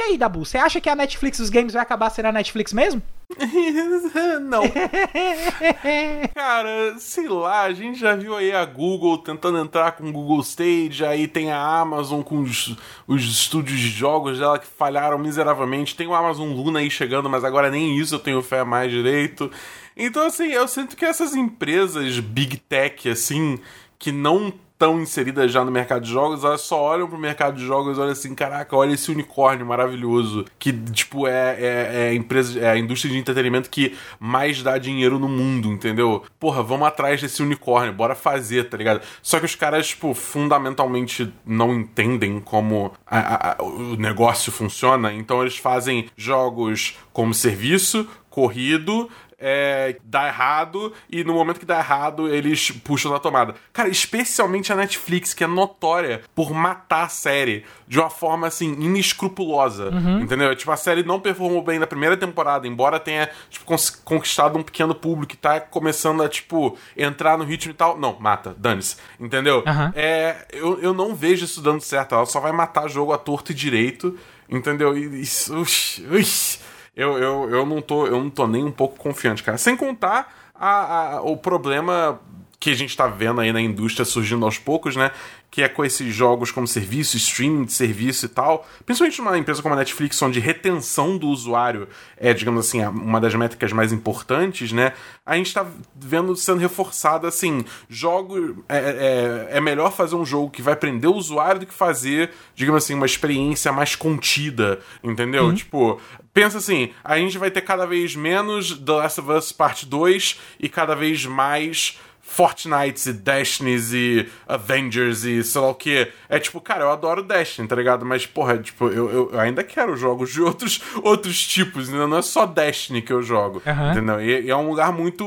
E aí, Dabu, você acha que a Netflix dos games vai acabar sendo a Netflix mesmo? Não. Cara, sei lá, a gente já viu aí a Google tentando entrar com o Google Stage, aí tem a Amazon com os, os estúdios de jogos dela que falharam miseravelmente. Tem o Amazon Luna aí chegando, mas agora nem isso eu tenho fé mais direito. Então, assim, eu sinto que essas empresas Big Tech, assim, que não estão inseridas já no mercado de jogos, elas só olham pro mercado de jogos e olham assim, caraca, olha esse unicórnio maravilhoso, que, tipo, é, é, é, a empresa, é a indústria de entretenimento que mais dá dinheiro no mundo, entendeu? Porra, vamos atrás desse unicórnio, bora fazer, tá ligado? Só que os caras, tipo, fundamentalmente não entendem como a, a, o negócio funciona, então eles fazem jogos como serviço, corrido, é, dá errado e no momento que dá errado eles puxam na tomada. Cara, especialmente a Netflix, que é notória por matar a série de uma forma assim inescrupulosa, uhum. entendeu? Tipo, a série não performou bem na primeira temporada, embora tenha tipo, conquistado um pequeno público que tá começando a, tipo, entrar no ritmo e tal. Não, mata, dane-se, entendeu? Uhum. É, eu, eu não vejo isso dando certo. Ela só vai matar jogo a torto e direito, entendeu? E isso. Ux, ux eu, eu, eu, não tô, eu não tô nem um pouco confiante, cara. Sem contar a, a, o problema que a gente tá vendo aí na indústria surgindo aos poucos, né? Que é com esses jogos como serviço, streaming de serviço e tal. Principalmente numa empresa como a Netflix, onde retenção do usuário é, digamos assim, uma das métricas mais importantes, né? A gente tá vendo sendo reforçado assim: jogo. É, é, é melhor fazer um jogo que vai prender o usuário do que fazer, digamos assim, uma experiência mais contida, entendeu? Uhum. Tipo, pensa assim: a gente vai ter cada vez menos The Last of Us Parte 2 e cada vez mais Fortnites e Destinies e Avengers e sei lá o que. É tipo, cara, eu adoro Destiny, tá ligado? Mas, porra, tipo, eu, eu ainda quero jogos de outros, outros tipos, entendeu? Não é só Destiny que eu jogo, uhum. entendeu? E, e, é um lugar muito.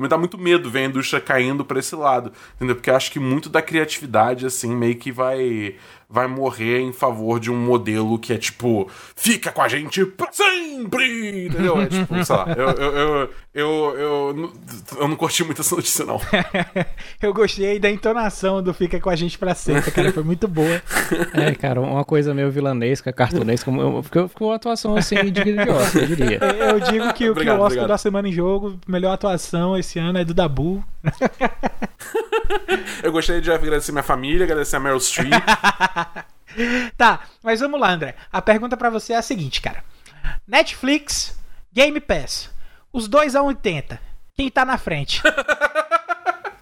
Me dá muito medo ver a indústria caindo pra esse lado, entendeu? Porque eu acho que muito da criatividade, assim, meio que vai vai morrer em favor de um modelo que é tipo, fica com a gente pra sempre! Entendeu? É tipo, sei lá, eu, eu, eu, eu, eu, eu não curti muito essa notícia, não. eu gostei da entonação do fica com a gente pra sempre, cara, foi muito boa. É, cara, uma coisa meio vilanesca, cartunesca, ficou, ficou uma atuação assim digna de Oscar, eu diria. Eu digo que, obrigado, que o Oscar obrigado. da semana em jogo, melhor atuação esse ano é do Dabu. eu gostaria de agradecer minha família, agradecer a Meryl Streep. tá, mas vamos lá, André. A pergunta para você é a seguinte, cara. Netflix, Game Pass. Os dois a 80. Quem tá na frente?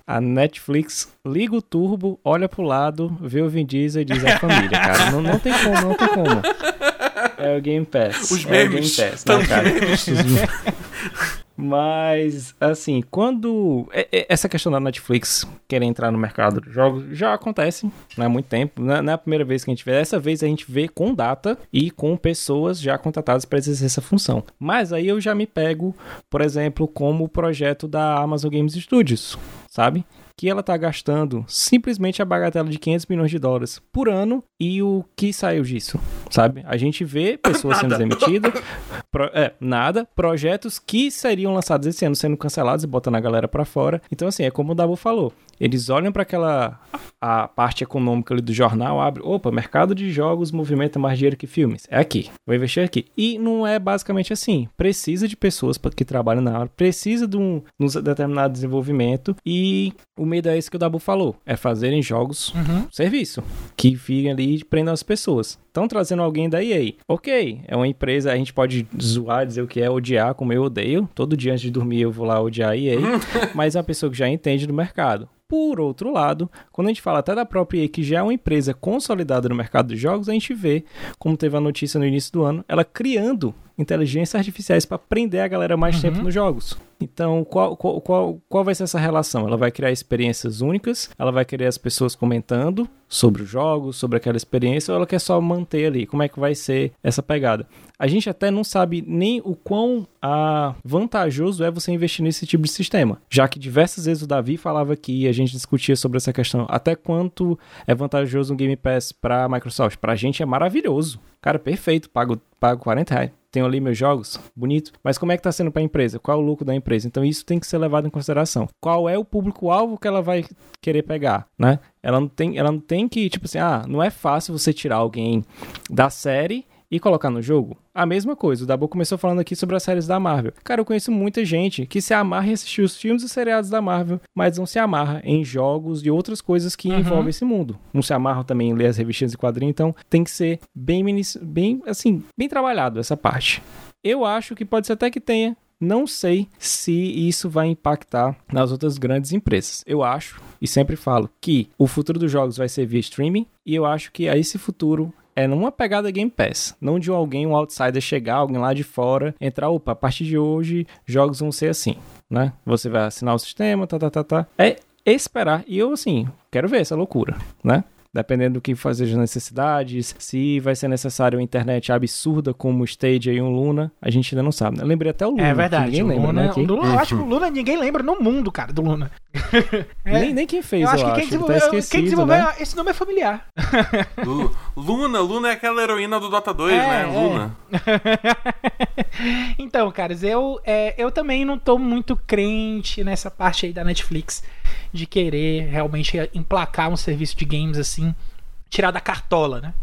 A Netflix liga o turbo, olha pro lado, vê o Vin Diesel e diz a família, cara. Não, não tem como, não tem como. É o Game Pass. Os memes. É o Game Pass, né, cara? Mas, assim, quando. É, é, essa questão da Netflix querer entrar no mercado de jogos já acontece não há muito tempo. Não é a primeira vez que a gente vê. Dessa vez a gente vê com data e com pessoas já contratadas para exercer essa função. Mas aí eu já me pego, por exemplo, como o projeto da Amazon Games Studios, sabe? Que ela está gastando simplesmente a bagatela de 500 milhões de dólares por ano e o que saiu disso, sabe? A gente vê pessoas sendo demitidas, pro, é, nada, projetos que seriam lançados esse ano sendo cancelados e botando a galera para fora. Então, assim, é como o Dabu falou, eles olham para aquela a parte econômica ali do jornal, abre, opa, mercado de jogos movimenta mais dinheiro que filmes. É aqui, vou investir aqui. E não é basicamente assim. Precisa de pessoas que trabalham na área, precisa de um, um determinado desenvolvimento e o medo é esse que o Dabu falou, é fazerem jogos uhum. serviço, que fiquem ali e prendam as pessoas. Estão trazendo alguém da EA. Ok, é uma empresa, a gente pode zoar, dizer o que é odiar, como eu odeio. Todo dia antes de dormir eu vou lá odiar a EA, mas é uma pessoa que já entende do mercado. Por outro lado, quando a gente fala até da própria EA, que já é uma empresa consolidada no mercado de jogos, a gente vê, como teve a notícia no início do ano, ela criando inteligências artificiais para prender a galera mais Uhum. tempo nos jogos. Então, qual, qual, qual, qual vai ser essa relação? Ela vai criar experiências únicas, ela vai querer as pessoas comentando sobre os jogos, sobre aquela experiência, ou ela quer só manter ali? Como é que vai ser essa pegada? A gente até não sabe nem o quão ah, vantajoso é você investir nesse tipo de sistema, já que diversas vezes o Davi falava que a gente discutia sobre essa questão, até quanto é vantajoso um Game Pass para a Microsoft. Para a gente é maravilhoso. Cara, perfeito, pago, pago 40 reais tenho ali meus jogos, bonito. Mas como é que tá sendo para a empresa? Qual é o lucro da empresa? Então isso tem que ser levado em consideração. Qual é o público-alvo que ela vai querer pegar, né? Ela não tem, ela não tem que, tipo assim, ah, não é fácil você tirar alguém da série e colocar no jogo? A mesma coisa, o Dabu começou falando aqui sobre as séries da Marvel. Cara, eu conheço muita gente que se amarra em assistir os filmes e seriados da Marvel, mas não se amarra em jogos e outras coisas que Uhum. envolvem esse mundo. Não se amarram também em ler as revistinhas e quadrinhos, então tem que ser bem, bem assim, bem trabalhado essa parte. Eu acho que pode ser até que tenha. Não sei se isso vai impactar nas outras grandes empresas. Eu acho, e sempre falo, que o futuro dos jogos vai ser via streaming, e eu acho que esse futuro é numa pegada Game Pass. Não de alguém, um outsider chegar, alguém lá de fora, entrar, opa, a partir de hoje, jogos vão ser assim, né? Você vai assinar o sistema, tá, tá, tá, tá. É esperar. E eu, assim, quero ver essa loucura, né? Dependendo do que fazer as necessidades, se vai ser necessário uma internet absurda como o Stage e um Luna, a gente ainda não sabe. né? Lembrei até o Luna. É verdade. Ninguém lembra, Luna, né? Luna, eu acho que o Luna ninguém lembra no mundo, cara, do Luna. É. Nem, nem quem fez, eu acho que quem Ele tá desenvolveu, esquecido, quem desenvolveu né? esse nome é familiar. Lu- Luna, Luna é aquela heroína do Dota 2, É, né? é. Luna. então, caras, eu, é, eu também não tô muito crente nessa parte aí da Netflix de querer realmente emplacar um serviço de games assim, tirar da cartola, né?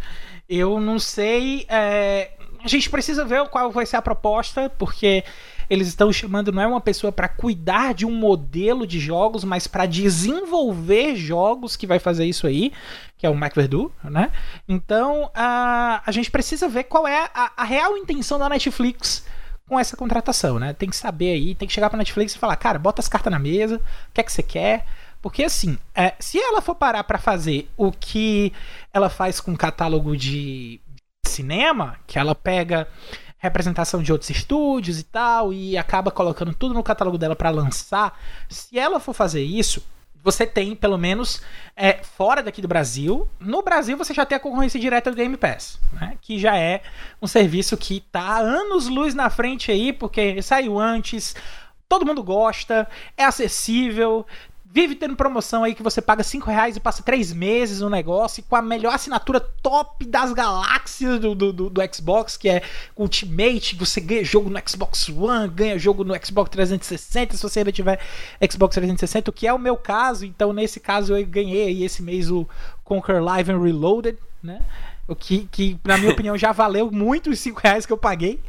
Eu não sei. é, a gente precisa ver qual vai ser a proposta, porque eles estão chamando não é uma pessoa para cuidar de um modelo de jogos, mas para desenvolver jogos que vai fazer isso aí, que é o Mac Verdu, né? Então a, a gente precisa ver qual é a, a real intenção da Netflix com essa contratação, né? Tem que saber aí, tem que chegar pra Netflix e falar, cara, bota as cartas na mesa, o que é que você quer? Porque assim, é, se ela for parar pra fazer o que ela faz com o catálogo de cinema, que ela pega representação de outros estúdios e tal e acaba colocando tudo no catálogo dela pra lançar, se ela for fazer isso, você tem, pelo menos, é, fora daqui do Brasil. No Brasil, você já tem a concorrência direta do Game Pass, né? Que já é um serviço que tá anos luz na frente aí, porque saiu antes, todo mundo gosta, é acessível. Vive tendo promoção aí que você paga 5 reais e passa 3 meses no negócio com a melhor assinatura top das galáxias do, do, do, do Xbox, que é Ultimate. Você ganha jogo no Xbox One, ganha jogo no Xbox 360, se você ainda tiver Xbox 360, o que é o meu caso. Então, nesse caso, eu ganhei aí esse mês o Conquer Live and Reloaded, né? O que, que na minha opinião, já valeu muito os 5 reais que eu paguei.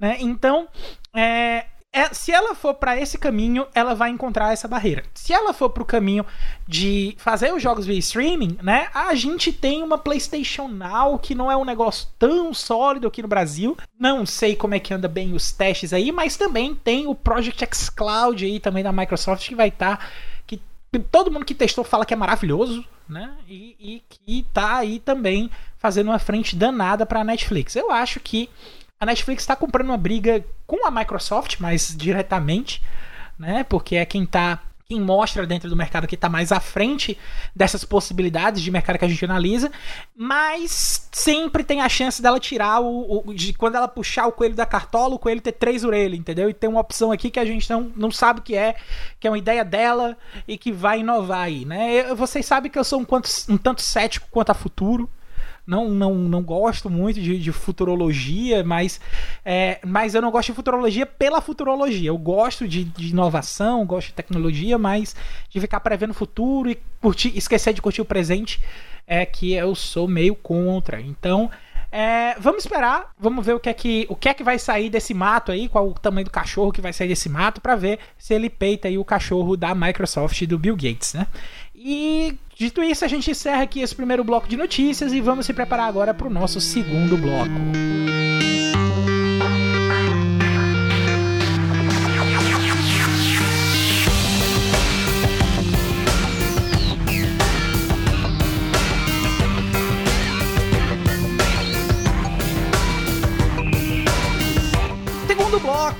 Né? Então, é, é, se ela for para esse caminho, ela vai encontrar essa barreira. Se ela for para o caminho de fazer os jogos via streaming, né? A gente tem uma PlayStation Now que não é um negócio tão sólido aqui no Brasil. Não sei como é que anda bem os testes aí, mas também tem o Project X Cloud aí também da Microsoft que vai estar que todo mundo que testou fala que é maravilhoso, né? E, e que tá aí também fazendo uma frente danada para a Netflix. Eu acho que a Netflix está comprando uma briga com a Microsoft, mais diretamente, né? Porque é quem tá. Quem mostra dentro do mercado que está mais à frente dessas possibilidades de mercado que a gente analisa, mas sempre tem a chance dela tirar o, o- de quando ela puxar o coelho da cartola, o coelho ter três orelhas, entendeu? E tem uma opção aqui que a gente não, não sabe o que é, que é uma ideia dela e que vai inovar aí, né? Eu- vocês sabem que eu sou um, quanto, um tanto cético quanto a futuro, não, não, não gosto muito de, de futurologia, mas, é, mas eu não gosto de futurologia pela futurologia. Eu gosto de, de inovação, gosto de tecnologia, mas de ficar prevendo o futuro e curtir, esquecer de curtir o presente é que eu sou meio contra. Então, é, vamos esperar, vamos ver o que é que o que é que vai sair desse mato aí, qual o tamanho do cachorro que vai sair desse mato, para ver se ele peita aí o cachorro da Microsoft e do Bill Gates, né? E dito isso, a gente encerra aqui esse primeiro bloco de notícias e vamos se preparar agora para o nosso segundo bloco.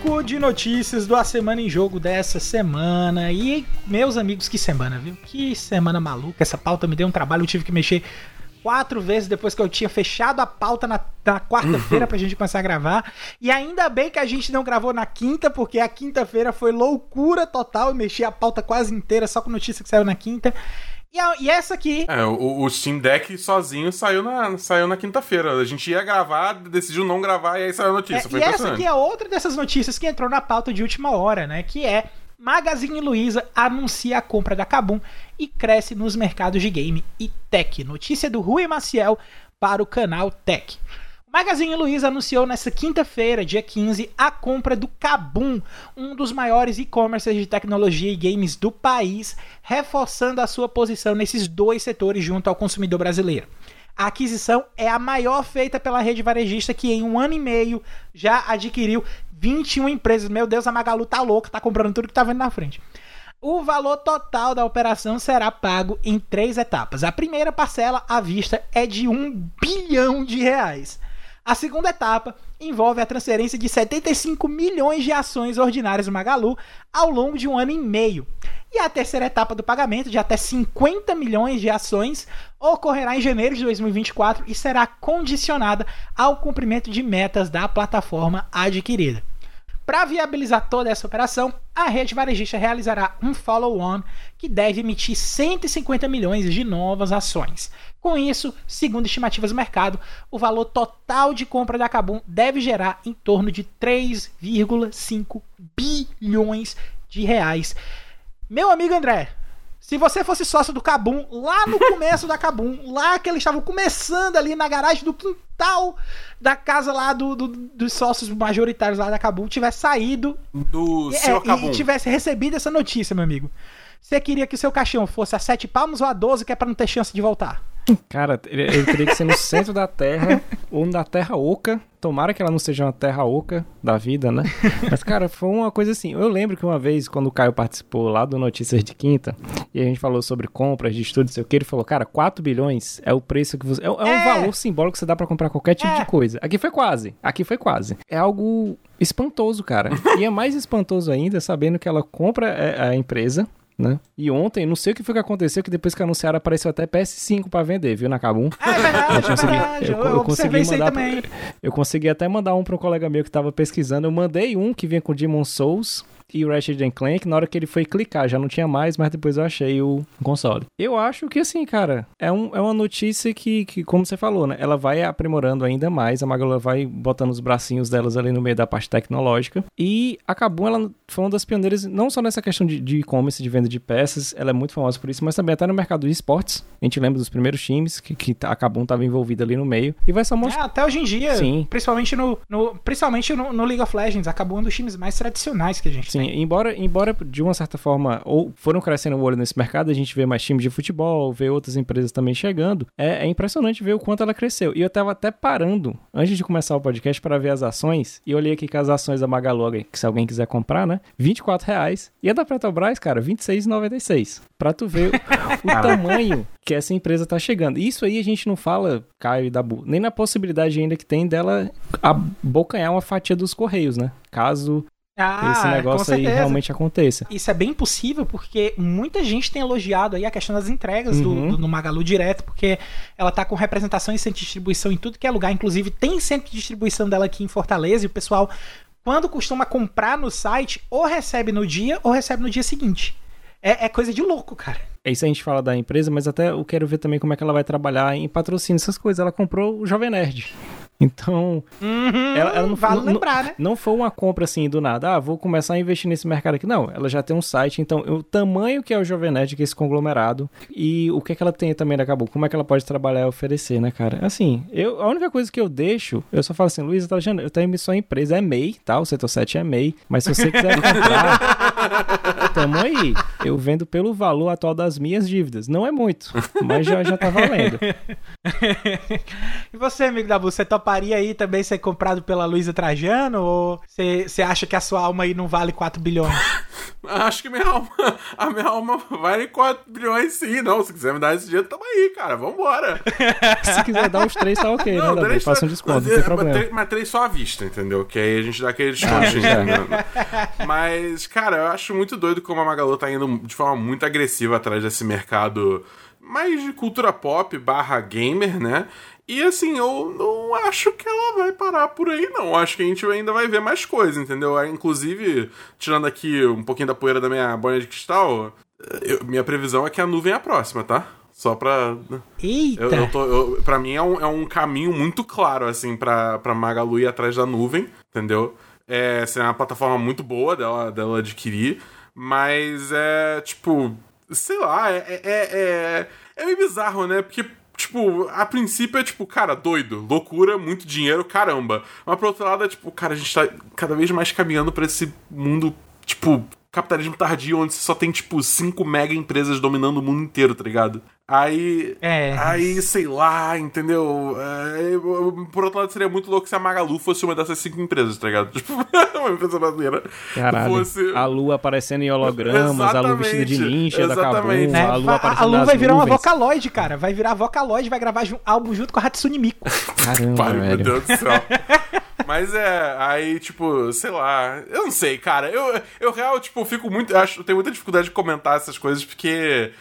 Bloco de notícias do A Semana em Jogo dessa semana. E, meus amigos, que semana, viu? Que semana maluca. Essa pauta me deu um trabalho, eu tive que mexer quatro vezes depois que eu tinha fechado a pauta na, na quarta-feira pra gente começar a gravar. E ainda bem que a gente não gravou na quinta, porque a quinta-feira foi loucura total. Eu mexi a pauta quase inteira só com notícia que saiu na quinta. E, a, e essa aqui. É, o, o, Steam Deck sozinho saiu na, saiu na quinta-feira. A gente ia gravar, decidiu não gravar e aí saiu a notícia. É, e essa aqui é outra dessas notícias que entrou na pauta de última hora, né? Que é Magazine Luiza anuncia a compra da Kabum e cresce nos mercados de game e tech. Notícia do Rui Maciel para o canal Tech. Magazine Luiza anunciou nesta quinta-feira, dia 15, a compra do Kabum, um dos maiores e-commerces de tecnologia e games do país, reforçando a sua posição nesses dois setores junto ao consumidor brasileiro. A aquisição é a maior feita pela rede varejista que em um ano e meio já adquiriu 21 empresas. Meu Deus, a Magalu tá louca, tá comprando tudo que tá vendo na frente. O valor total da operação será pago em três etapas. A primeira parcela à vista é de um bilhão de reais. A segunda etapa envolve a transferência de 75 milhões de ações ordinárias do Magalu ao longo de um ano e meio. E a terceira etapa do pagamento, de até 50 milhões de ações, ocorrerá em janeiro de 2024 e será condicionada ao cumprimento de metas da plataforma adquirida. Para viabilizar toda essa operação, a rede varejista realizará um follow-on que deve emitir 150 milhões de novas ações. Com isso, segundo estimativas do mercado, o valor total de compra da Kabum deve gerar em torno de 3,5 bilhões de reais. Meu amigo André, se você fosse sócio do Cabum, lá no começo da Cabum, lá que eles estavam começando ali na garagem do quintal da casa lá do, do dos sócios majoritários lá da Cabum, tivesse saído do e, seu é, e tivesse recebido essa notícia, meu amigo. Você queria que o seu caixão fosse a 7 palmos ou a 12, que é pra não ter chance de voltar? Cara, ele teria que ser no centro da Terra ou na Terra Oca. Tomara que ela não seja uma Terra Oca da vida, né? Mas, cara, foi uma coisa assim. Eu lembro que uma vez, quando o Caio participou lá do Notícias de Quinta, e a gente falou sobre compras de estudo, não sei o que, ele falou, cara, 4 bilhões é o preço que você. É, é um é. valor simbólico que você dá para comprar qualquer tipo é. de coisa. Aqui foi quase. Aqui foi quase. É algo espantoso, cara. e é mais espantoso ainda sabendo que ela compra é, a empresa, né? E ontem, não sei o que foi que aconteceu, que depois que anunciaram apareceu até PS5 para vender, viu, na Kabum. É verdade, eu, consegui, é eu, eu, eu consegui mandar pra, eu consegui até mandar um para um colega meu que tava pesquisando. Eu mandei um que vinha com Demon Souls e o Ratchet Clank, na hora que ele foi clicar, já não tinha mais, mas depois eu achei o console. Eu acho que assim, cara, é, um, é uma notícia que, que, como você falou, né? Ela vai aprimorando ainda mais, a Magalu vai botando os bracinhos delas ali no meio da parte tecnológica. E a Kabum, ela foi uma das pioneiras, não só nessa questão de e-commerce, de, de, venda de peças, ela é muito famosa por isso, mas também até no mercado de esportes. A gente lembra dos primeiros times que, que a Kabum estava envolvida ali no meio. E vai só mostrar. É, até hoje em dia, Sim. principalmente no, no principalmente no, no, League of Legends, a Kabum é um dos times mais tradicionais que a gente Sim, tem. embora, embora de uma certa forma, ou foram crescendo o olho nesse mercado, a gente vê mais times de futebol, vê outras empresas também chegando, é, é impressionante ver o quanto ela cresceu. E eu tava até parando, antes de começar o podcast, para ver as ações, e olhei aqui que as ações da Magalu, que se alguém quiser comprar, né, 24 reais. E a da Petrobras, cara, 26,96. Pra tu ver o tamanho que essa empresa tá chegando. Isso aí a gente não fala, Caio e Dabu, nem na possibilidade ainda que tem dela abocanhar uma fatia dos Correios, né? Caso ah, esse negócio aí realmente aconteça. Isso é bem possível porque muita gente tem elogiado aí a questão das entregas uhum. do, do, Magalu direto, porque ela tá com representação e centro de distribuição em tudo que é lugar. Inclusive, tem centro de distribuição dela aqui em Fortaleza e o pessoal, quando costuma comprar no site, ou recebe no dia ou recebe no dia seguinte. É, é coisa de louco, cara. É isso a gente fala da empresa, mas até eu quero ver também como é que ela vai trabalhar em patrocínio, essas coisas. Ela comprou o Jovem Nerd. Então, uhum, ela, ela, não, vale não, lembrar, né? não foi uma compra assim do nada. Ah, vou começar a investir nesse mercado aqui. Não, ela já tem um site. Então, o tamanho que é o Jovem Nerd, que é esse conglomerado, e o que, é que ela tem também da Cabo, como é que ela pode trabalhar e oferecer, né, cara? Assim, eu, a única coisa que eu deixo, eu só falo assim, Luiz, tá eu tenho só empresa, é MEI, tá? O setor 7 é MEI, mas se você quiser comprar. Tamo aí. Eu vendo pelo valor atual das minhas dívidas. Não é muito, mas já, já tá valendo. e você, amigo da Bu, você toparia aí também ser comprado pela Luísa Trajano? Ou você, acha que a sua alma aí não vale 4 bilhões? Acho que minha alma, a minha alma vale 4 bilhões sim. Não, se quiser me dar esse dinheiro, tamo aí, cara. Vambora. Se quiser dar os três, tá ok, não, né, Davi? Faça um desconto, não tem problema. Mas, mas três só à vista, entendeu? Que aí a gente dá aquele descontinho. Ah, mas, cara, eu acho muito doido como a Magalu tá indo de forma muito agressiva atrás desse mercado mais de cultura pop barra gamer, né? E assim, eu não acho que ela vai parar por aí, não. Acho que a gente ainda vai ver mais coisas, entendeu? Inclusive, tirando aqui um pouquinho da poeira da minha boia de cristal, eu, minha previsão é que a nuvem é a próxima, tá? Só pra. Eita! Eu, eu tô, eu, pra mim é um, é um caminho muito claro, assim, pra, pra Magalu ir atrás da nuvem, entendeu? É, assim, é uma plataforma muito boa dela, dela adquirir, mas é, tipo, sei lá, é, é, é, é meio bizarro, né? Porque tipo, a princípio é tipo, cara, doido, loucura, muito dinheiro, caramba. Mas pro outro lado é tipo, cara, a gente tá cada vez mais caminhando para esse mundo, tipo, capitalismo tardio, onde você só tem, tipo, cinco mega empresas dominando o mundo inteiro, tá ligado? Aí. É. Aí, sei lá, entendeu? É, por outro lado, seria muito louco se a Magalu fosse uma dessas cinco empresas, tá ligado? Tipo, uma empresa brasileira. Caralho. Fosse... A Lu aparecendo em hologramas, exatamente, a Lu vestida de ninja exatamente. da Kabum, é, a Lu aparecendo A Lu vai virar nuvens. uma Vocaloid, cara. Vai virar Vocaloid, vai gravar álbum junto com a Hatsune Miku. Caramba, Pai, velho. Meu Deus do céu. Mas é, aí, tipo, sei lá. Eu não sei, cara. Eu, eu real, tipo, fico muito. Acho, eu tenho muita dificuldade de comentar essas coisas porque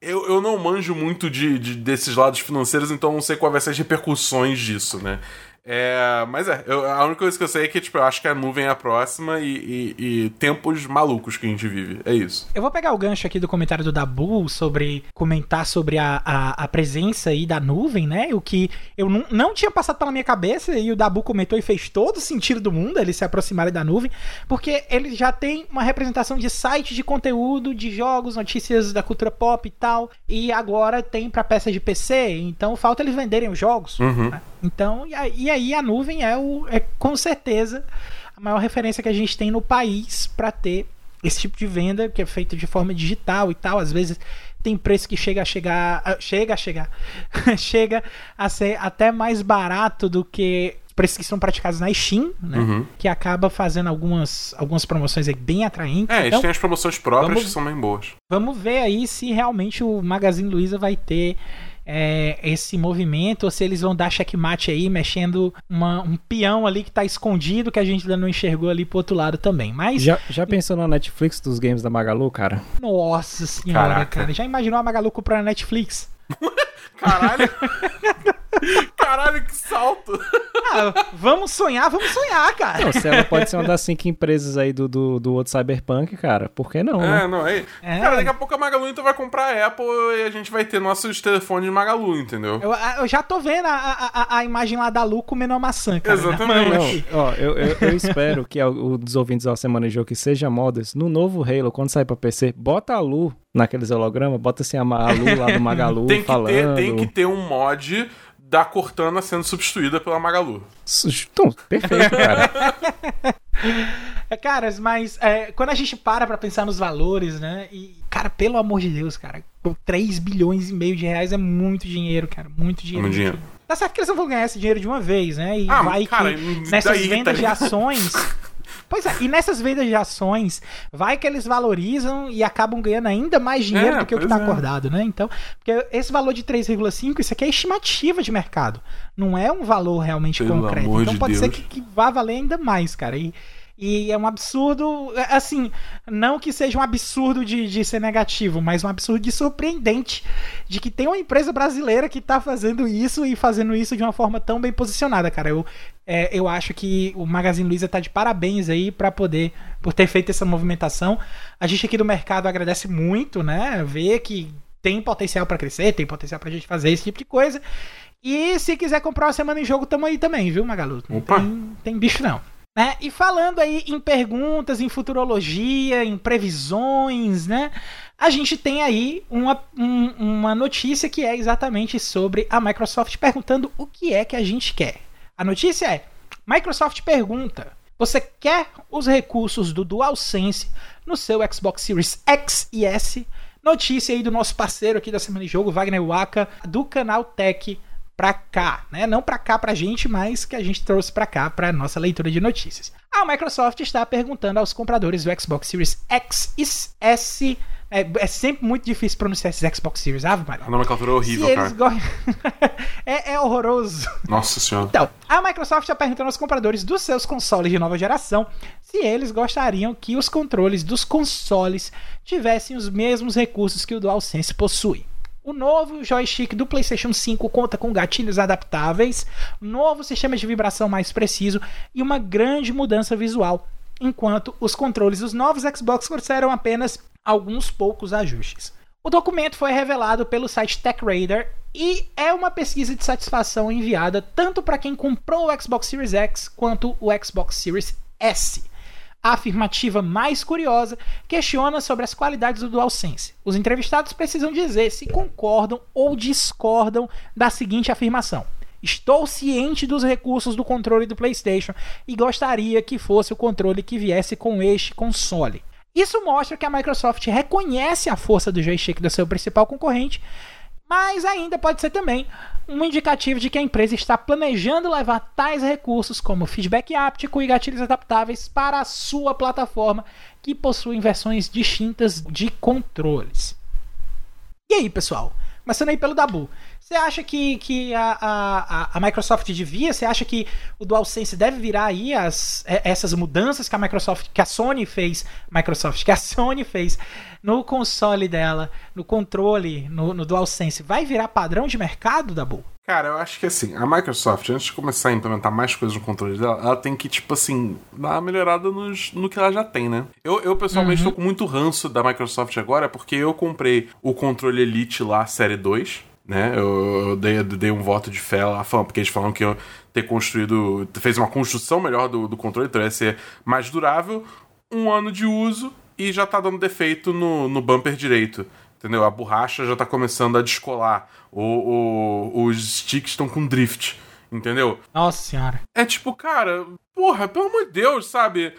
eu, eu não manjo muito de, de, desses lados financeiros, então não sei quais vão ser as repercussões disso, né? É, mas é, eu, a única coisa que eu sei é que tipo, eu acho que a nuvem é a próxima e, e, e, tempos malucos que a gente vive. É isso. Eu vou pegar o gancho aqui do comentário do Dabu sobre comentar sobre a, a, a presença aí da nuvem, né? O que eu não, não tinha passado pela minha cabeça e o Dabu comentou e fez todo o sentido do mundo eles se aproximarem da nuvem, porque ele já tem uma representação de site de conteúdo, de jogos, notícias da cultura pop e tal, e agora tem para peça de PC, então falta eles venderem os jogos. Uhum. Né? Então, e aí, a nuvem é, o, é com certeza a maior referência que a gente tem no país para ter esse tipo de venda que é feito de forma digital e tal. Às vezes tem preço que chega a chegar, chega a chegar, chega a ser até mais barato do que preços que são praticados na Steam, né? Uhum. Que acaba fazendo algumas, algumas promoções bem atraentes. É, então, eles têm as promoções próprias vamos, que são bem boas. Vamos ver aí se realmente o Magazine Luiza vai ter é, esse movimento ou se eles vão dar checkmate aí, mexendo uma, um peão ali que tá escondido que a gente ainda não enxergou ali pro outro lado também. Mas. Já, já pensou na Netflix dos games da Magalu, cara? Nossa senhora, Caraca. cara. Já imaginou a Magalu comprar a Netflix? Caralho! Caralho, que salto! Ah, vamos sonhar, vamos sonhar, cara. Não, se ela pode ser uma das cinco empresas aí do, do, do outro Cyberpunk, cara, por que não? É, né? não, aí. É. Cara, daqui a pouco a Magalu então vai comprar a Apple e a gente vai ter nossos telefones de Magalu, entendeu? Eu, eu já tô vendo a, a, a, imagem lá da Lu comendo uma maçã, cara. Exatamente. Não, ó, eu, eu, eu espero que os ouvintes da Semana de Jogo que seja modas, no novo Halo, quando sair pra PC, bota a Lu naqueles hologramas, bota assim a Lu lá do Magalu tem que falando. Ter, tem que ter um mod da Cortana sendo substituída pela Magalu. Então, perfeito, cara. É, caras, mas é, quando a gente para pra pensar nos valores, né? E, cara, pelo amor de Deus, cara, 3 bilhões e meio de reais é muito dinheiro, cara. Muito dinheiro. Muito dinheiro. Tá certo que eles não vão ganhar esse dinheiro de uma vez, né? E ah, vai cara, que nessas daí, vendas tá... de ações. Pois é, e nessas vendas de ações, vai que eles valorizam e acabam ganhando ainda mais dinheiro é, do que o que está é. acordado, né? Então, porque esse valor de 3,5, isso aqui é estimativa de mercado. Não é um valor realmente Pelo concreto. Então de pode Deus. ser que, que vá valer ainda mais, cara. E, e é um absurdo, é, assim, não que seja um absurdo de, de ser negativo, mas um absurdo de surpreendente de que tem uma empresa brasileira que tá fazendo isso e fazendo isso de uma forma tão bem posicionada, cara. Eu, é, eu acho que o Magazine Luiza tá de parabéns aí para poder, por ter feito essa movimentação. A gente aqui do mercado agradece muito, né? Ver que tem potencial para crescer, tem potencial pra gente fazer esse tipo de coisa. E se quiser comprar uma semana em jogo, tamo aí também, viu, Magalu? Não tem, tem bicho não. Né? E falando aí em perguntas, em futurologia, em previsões, né? A gente tem aí uma, um, uma notícia que é exatamente sobre a Microsoft perguntando o que é que a gente quer. A notícia é: Microsoft pergunta Você quer os recursos do DualSense no seu Xbox Series X e S? Notícia aí do nosso parceiro aqui da Semana de Jogo, Wagner Waka, do canal Tech pra cá, né? Não pra cá pra gente, mas que a gente trouxe pra cá pra nossa leitura de notícias. A Microsoft está perguntando aos compradores do Xbox Series X e S é, é, sempre muito difícil pronunciar esses Xbox Series, Ave Maria. A nomenclatura é horrível, Se cara. go... é, é horroroso. Nossa senhora. Então, a Microsoft está perguntando aos compradores dos seus consoles de nova geração se eles gostariam que os controles dos consoles tivessem os mesmos recursos que o DualSense possui. O novo joystick do PlayStation 5 conta com gatilhos adaptáveis, novo sistema de vibração mais preciso e uma grande mudança visual, enquanto os controles dos novos Xbox trouxeram apenas alguns poucos ajustes. O documento foi revelado pelo site TechRadar e é uma pesquisa de satisfação enviada tanto para quem comprou o Xbox Series X quanto o Xbox Series S. A afirmativa mais curiosa questiona sobre as qualidades do DualSense. Os entrevistados precisam dizer se concordam ou discordam da seguinte afirmação: Estou ciente dos recursos do controle do PlayStation e gostaria que fosse o controle que viesse com este console. Isso mostra que a Microsoft reconhece a força do joystick do seu principal concorrente, mas ainda pode ser também um indicativo de que a empresa está planejando levar tais recursos como feedback áptico e gatilhos adaptáveis para a sua plataforma, que possui versões distintas de controles. E aí, pessoal? Começando aí pelo Dabu. Você acha que, que a, a, a Microsoft devia? Você acha que o DualSense deve virar aí as, essas mudanças que a Microsoft, que a Sony fez, Microsoft, que a Sony fez no console dela, no controle, no, no DualSense, vai virar padrão de mercado, Dabu? Cara, eu acho que assim, a Microsoft, antes de começar a implementar mais coisas no controle dela, ela tem que, tipo assim, dar uma melhorada nos, no que ela já tem, né? Eu, eu pessoalmente, uhum. tô com muito ranço da Microsoft agora, porque eu comprei o controle Elite lá, série 2, né? Eu, eu dei, dei, um voto de fé lá, porque eles falam que eu ter construído, fez uma construção melhor do, do controle, então ia ser mais durável, um ano de uso e já tá dando defeito no, no bumper direito. Entendeu? A borracha já tá começando a descolar. O, o, os sticks estão com drift. Entendeu? Nossa senhora. É tipo, cara, porra, pelo amor de Deus, sabe?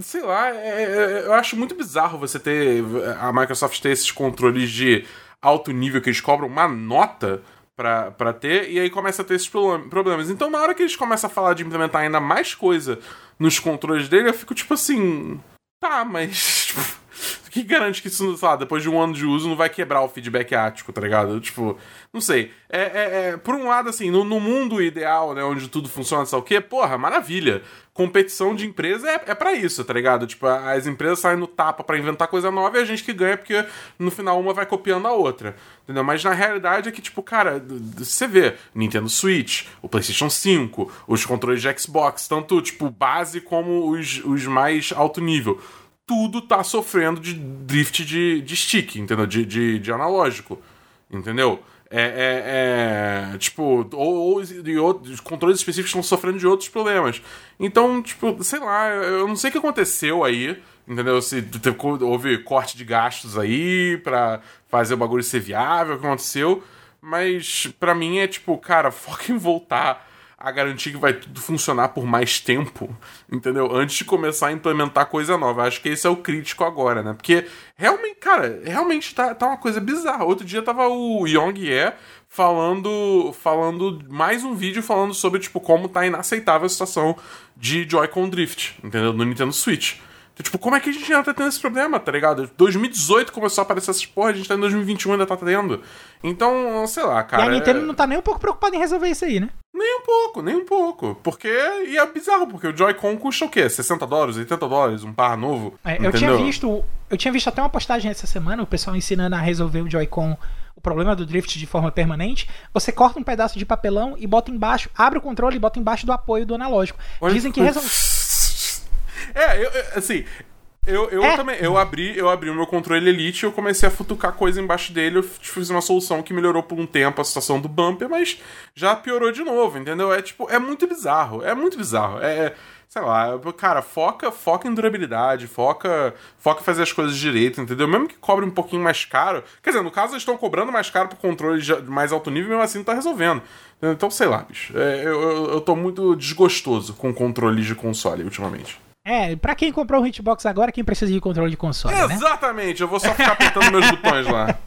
Sei lá, é, é, eu acho muito bizarro você ter. A Microsoft ter esses controles de alto nível que eles cobram uma nota pra ter, e aí começa a ter esses problemas. Então, na hora que eles começam a falar de implementar ainda mais coisa nos controles dele, eu fico tipo assim. Tá, mas. Que garante que isso, sei lá, depois de um ano de uso, não vai quebrar o feedback ático, tá ligado? Tipo, não sei. É, é, é por um lado, assim, no, no, mundo ideal, né, onde tudo funciona, sabe o quê? Porra, maravilha. Competição de empresa é, é para isso, tá ligado? Tipo, as empresas saem no tapa para inventar coisa nova e a gente que ganha, porque no final uma vai copiando a outra. Entendeu? Mas na realidade é que, tipo, cara, você vê Nintendo Switch, o PlayStation 5, os controles de Xbox, tanto, tipo, base como os, os mais alto nível tudo tá sofrendo de drift de, de stick, entendeu? De, de, de analógico, entendeu? É, é, é, tipo, ou, ou de outros, controles específicos estão sofrendo de outros problemas. Então, tipo, sei lá, eu não sei o que aconteceu aí, entendeu? Se teve, houve corte de gastos aí pra fazer o bagulho ser viável, o que aconteceu. Mas para mim é tipo, cara, foca em voltar a garantir que vai tudo funcionar por mais tempo, entendeu? Antes de começar a implementar coisa nova. Acho que esse é o crítico agora, né? Porque realmente, cara, realmente tá, tá uma coisa bizarra. Outro dia tava o Yong Ye falando, falando mais um vídeo falando sobre, tipo, como tá inaceitável a situação de Joy-Con Drift, entendeu? No Nintendo Switch. Então, tipo, como é que a gente ainda tá tendo esse problema, tá ligado? 2018 começou a aparecer essas porra, a gente tá em 2021 ainda tá tendo. Então, sei lá, cara. E a Nintendo é... não tá nem um pouco preocupada em resolver isso aí, né? Nem um pouco, nem um pouco. Porque. E é bizarro, porque o Joy-Con custa o quê? 60 dólares, 80 dólares, um par novo? É, eu tinha visto. Eu tinha visto até uma postagem essa semana, o pessoal ensinando a resolver o Joy-Con, o problema do drift de forma permanente. Você corta um pedaço de papelão e bota embaixo, abre o controle e bota embaixo do apoio do analógico. Olha Dizem que resolve. É, eu, assim, eu, eu É. também, eu abri, eu abri o meu controle Elite e eu comecei a futucar coisa embaixo dele. Eu fiz uma solução que melhorou por um tempo a situação do bumper, mas já piorou de novo, entendeu? É tipo, é muito bizarro, é muito bizarro. É, sei lá, cara, foca, foca em durabilidade, foca, foca em fazer as coisas direito, entendeu? Mesmo que cobre um pouquinho mais caro. Quer dizer, no caso, eles estão cobrando mais caro pro controle de mais alto nível, mesmo assim não tá resolvendo. Então, sei lá, bicho. É, eu, eu, eu tô muito desgostoso com controles de console ultimamente. É, pra quem comprou o Hitbox agora, quem precisa de controle de console, né? Exatamente, eu vou só ficar apertando meus botões lá.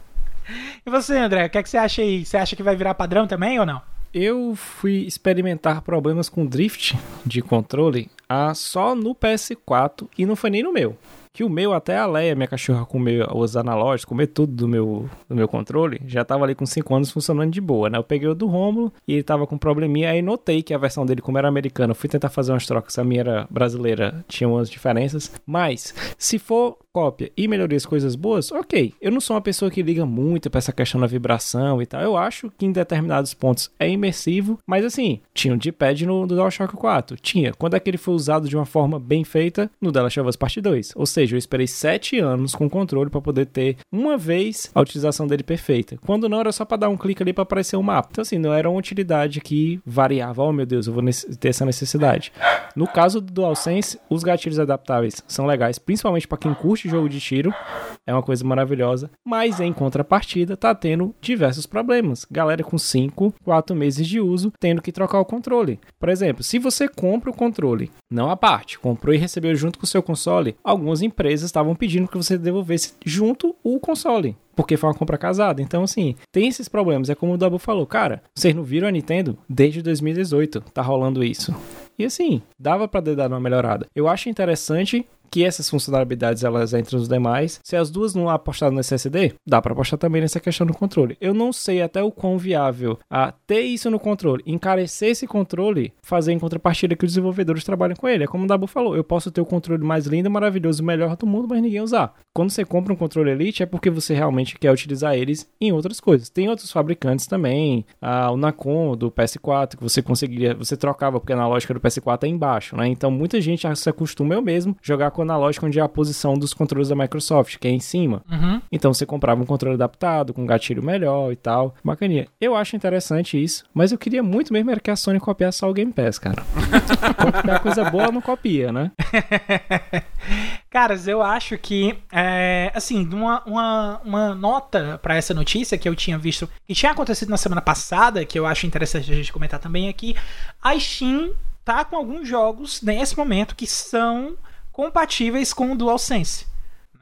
E você, André, o que, é que você acha aí? Você acha que vai virar padrão também ou não? Eu fui experimentar problemas com drift de controle ah, só no PS4 e não foi nem no meu. Que o meu, até a Leia, minha cachorra, comer os analógicos, comer tudo do meu, do meu controle, já tava ali com 5 anos funcionando de boa, né? Eu peguei o do Romulo e ele tava com um probleminha, aí notei que a versão dele, como era americana, fui tentar fazer umas trocas, a minha era brasileira, tinha umas diferenças. Mas, se for cópia e melhorias coisas boas, ok. Eu não sou uma pessoa que liga muito pra essa questão da vibração e tal. Eu acho que em determinados pontos é imersivo, mas assim, tinha um D-pad no, DualShock 4. Tinha. Quando é que ele foi usado de uma forma bem feita? No The Last of Us Part 2. Ou seja, eu esperei 7 anos com o controle para poder ter uma vez a utilização dele perfeita. Quando não, era só para dar um clique ali para aparecer um mapa. Então assim, não era uma utilidade que variava. Oh meu Deus, eu vou ter essa necessidade. No caso do DualSense, os gatilhos adaptáveis são legais, principalmente para quem curte jogo de tiro. É uma coisa maravilhosa. Mas em contrapartida, tá tendo diversos problemas. Galera com 5, 4 meses de uso, tendo que trocar o controle. Por exemplo, se você compra o controle, não a parte, comprou e recebeu junto com o seu console, algumas empresas estavam pedindo que você devolvesse junto o console porque foi uma compra casada. Então, assim, tem esses problemas. É como o Dabu falou, cara, vocês não viram a Nintendo desde 2018, tá rolando isso. E assim, dava para dado uma melhorada. Eu acho interessante que essas funcionalidades elas entram nos demais. Se as duas não apostaram no SSD, dá para apostar também nessa questão do controle. Eu não sei até o quão viável a ter isso no controle, encarecer esse controle, fazer em contrapartida que os desenvolvedores trabalhem com ele. É como o Dabu falou, eu posso ter o controle mais lindo, maravilhoso, melhor do mundo, mas ninguém usar. Quando você compra um controle Elite é porque você realmente quer utilizar eles em outras coisas. Tem outros fabricantes também, ah, o Nacon do PS4 que você conseguiria, você trocava porque na lógica do PS4 é embaixo, né? Então muita gente se acostuma eu mesmo jogar com analógico onde é a posição dos controles da Microsoft, que é em cima. Uhum. Então você comprava um controle adaptado, com gatilho melhor e tal. Bacaninha. Eu acho interessante isso, mas eu queria muito mesmo era que a Sony copiasse só o Game Pass, cara. Copiar coisa boa não copia, né? Caras, eu acho que, é, assim, uma, uma, uma nota para essa notícia que eu tinha visto, que tinha acontecido na semana passada, que eu acho interessante a gente comentar também aqui, a Steam tá com alguns jogos nesse momento que são compatíveis com o DualSense.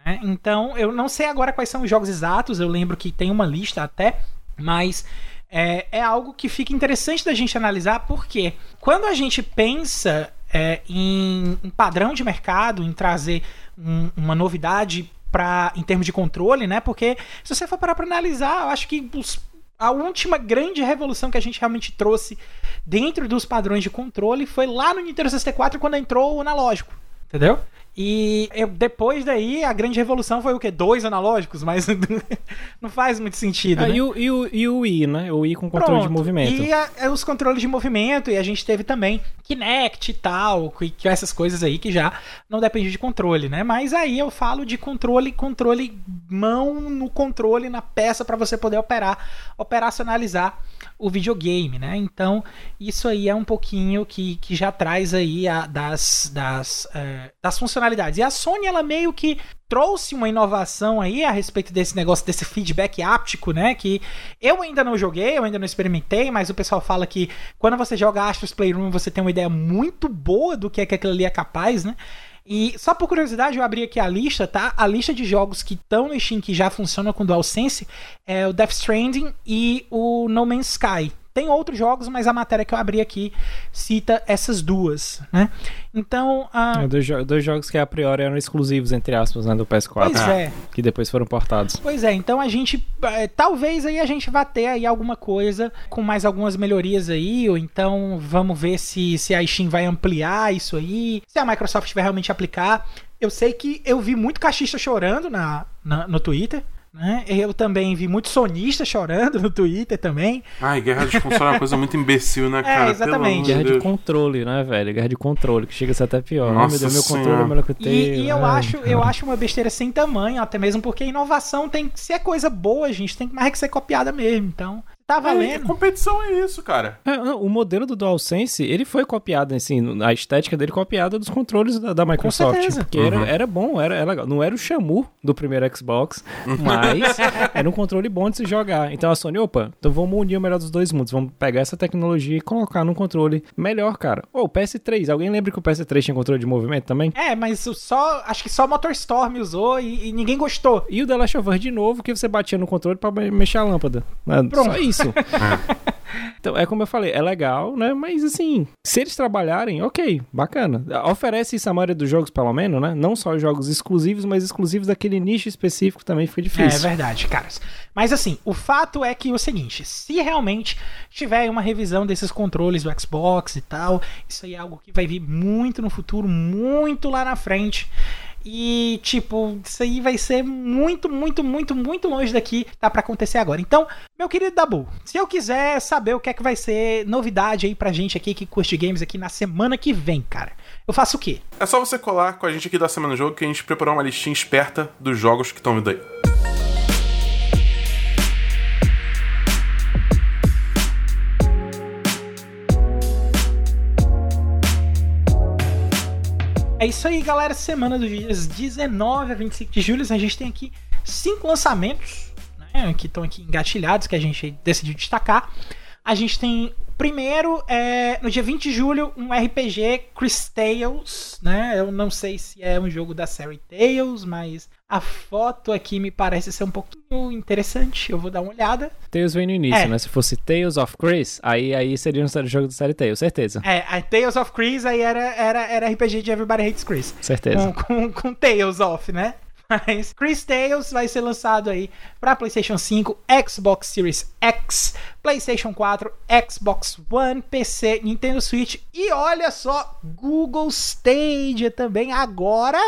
Né? Então, eu não sei agora quais são os jogos exatos, eu lembro que tem uma lista até, mas é, é algo que fica interessante da gente analisar, porque quando a gente pensa é, em um padrão de mercado, em trazer um, uma novidade para em termos de controle, né? Porque se você for parar para analisar, eu acho que os, a última grande revolução que a gente realmente trouxe dentro dos padrões de controle foi lá no Nintendo 64 quando entrou o analógico. Entendeu? E eu, depois daí, a grande revolução foi o quê? Dois analógicos, mas não faz muito sentido. Ah, né? e, o, e, o, e o Wii, né? O Wii com controle Pronto. de movimento. E a, é, os controles de movimento, e a gente teve também Kinect e tal, que, que essas coisas aí que já não depende de controle, né? Mas aí eu falo de controle, controle mão no controle, na peça, para você poder operar, operacionalizar o videogame, né? Então, isso aí é um pouquinho que, que já traz aí a, das, das, é, das funcionalidades. E a Sony, ela meio que trouxe uma inovação aí a respeito desse negócio, desse feedback áptico, né? Que eu ainda não joguei, eu ainda não experimentei, mas o pessoal fala que quando você joga Astros Playroom, você tem uma ideia muito boa do que é que aquilo ali é capaz, né? E só por curiosidade, eu abri aqui a lista, tá? A lista de jogos que estão no Steam que já funcionam com DualSense é o Death Stranding e o No Man's Sky. Tem outros jogos, mas a matéria que eu abri aqui cita essas duas, né? Então. Uh... É, dois, jo dois, jogos que a priori eram exclusivos, entre aspas, né, do PS4. Pois é. Que depois foram portados. Pois é, então a gente. É, talvez aí a gente vá ter aí alguma coisa com mais algumas melhorias aí, ou então vamos ver se, se a Steam vai ampliar isso aí, se a Microsoft vai realmente aplicar. Eu sei que eu vi muito cachista chorando na, na no Twitter. Né? Eu também vi muito sonista chorando no Twitter também. Ai, guerra de console é uma coisa muito imbecil, né, é, cara? É, exatamente. Guerra de controle, né, velho? Guerra de controle, que chega a ser até pior. Nossa meu meu controle é melhor que eu tenho. E, e eu, acho, eu acho uma besteira sem tamanho, até mesmo porque inovação tem que ser coisa boa, gente. Tem mais que ser copiada mesmo. Então, Tá É, valendo. competição é isso, cara. É, não, o modelo do DualSense, ele foi copiado, assim, a estética dele copiada dos controles da, da Microsoft. Porque era, era bom, era, era legal. Não era o Shamu do primeiro Xbox, mas era um controle bom de se jogar. Então a Sony, opa, então vamos unir o melhor dos dois mundos. Vamos pegar essa tecnologia e colocar num controle melhor, cara. Ô, o PS3, alguém lembra que o PS3 tinha controle de movimento também? É, mas o só. Acho que só MotorStorm usou e, e ninguém gostou. E o The Last of Us de novo, que você batia no controle pra me- mexer a lâmpada. É, Pronto. Só isso. então, é como eu falei, é legal, né? Mas assim, se eles trabalharem, ok, bacana. Oferece isso a maioria dos jogos, pelo menos, né? Não só jogos exclusivos, mas exclusivos daquele nicho específico também fica É difícil. verdade, caras. Mas assim, o fato é que o seguinte: se realmente tiver uma revisão desses controles do Xbox e tal, isso aí é algo que vai vir muito no futuro, muito lá na frente. E, tipo, isso aí vai ser muito, muito, muito, muito longe daqui, tá pra acontecer agora. Então, meu querido Dabu, se eu quiser saber o que é que vai ser novidade aí pra gente aqui que curte games aqui na semana que vem, cara, eu faço o quê? É só você colar com a gente aqui da Semana do Jogo que a gente preparou uma listinha esperta dos jogos que estão vindo aí. É isso aí, galera. Semana dos dias 19 a 25 de julho. A gente tem aqui cinco lançamentos né, que estão aqui engatilhados, que a gente decidiu destacar. A gente tem, primeiro, é, no dia 20 de julho, um RPG Chris Tales. Né? Eu não sei se é um jogo da série Tales, mas a foto aqui me parece ser um pouquinho interessante. Eu vou dar uma olhada. Tails vem no início, É. né? Se fosse Tales of Chris, aí, aí seria um jogo da série Tales, certeza. É, a Tales of Chris aí era, era, era RPG de Everybody Hates Chris. Certeza. com, com, com Tales of, né? Mas Chris Tales vai ser lançado aí para PlayStation 5, Xbox Series X, PlayStation 4, Xbox One, PC, Nintendo Switch e olha só, Google Stadia também. Agora,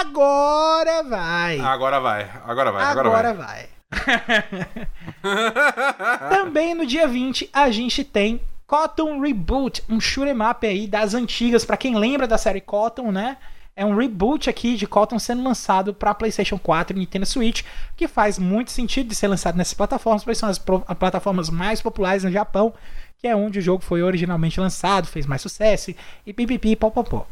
agora vai. Agora vai, agora vai, agora, Agora vai. vai. Também no dia 20 a gente tem Cotton Reboot, um shoot'em up aí das antigas, pra quem lembra da série Cotton, né? É um reboot aqui de Cotton sendo lançado para PlayStation 4 e Nintendo Switch, que faz muito sentido de ser lançado nessas plataformas, pois são as plataformas mais populares no Japão, que é onde o jogo foi originalmente lançado, fez mais sucesso e pipipi popopó.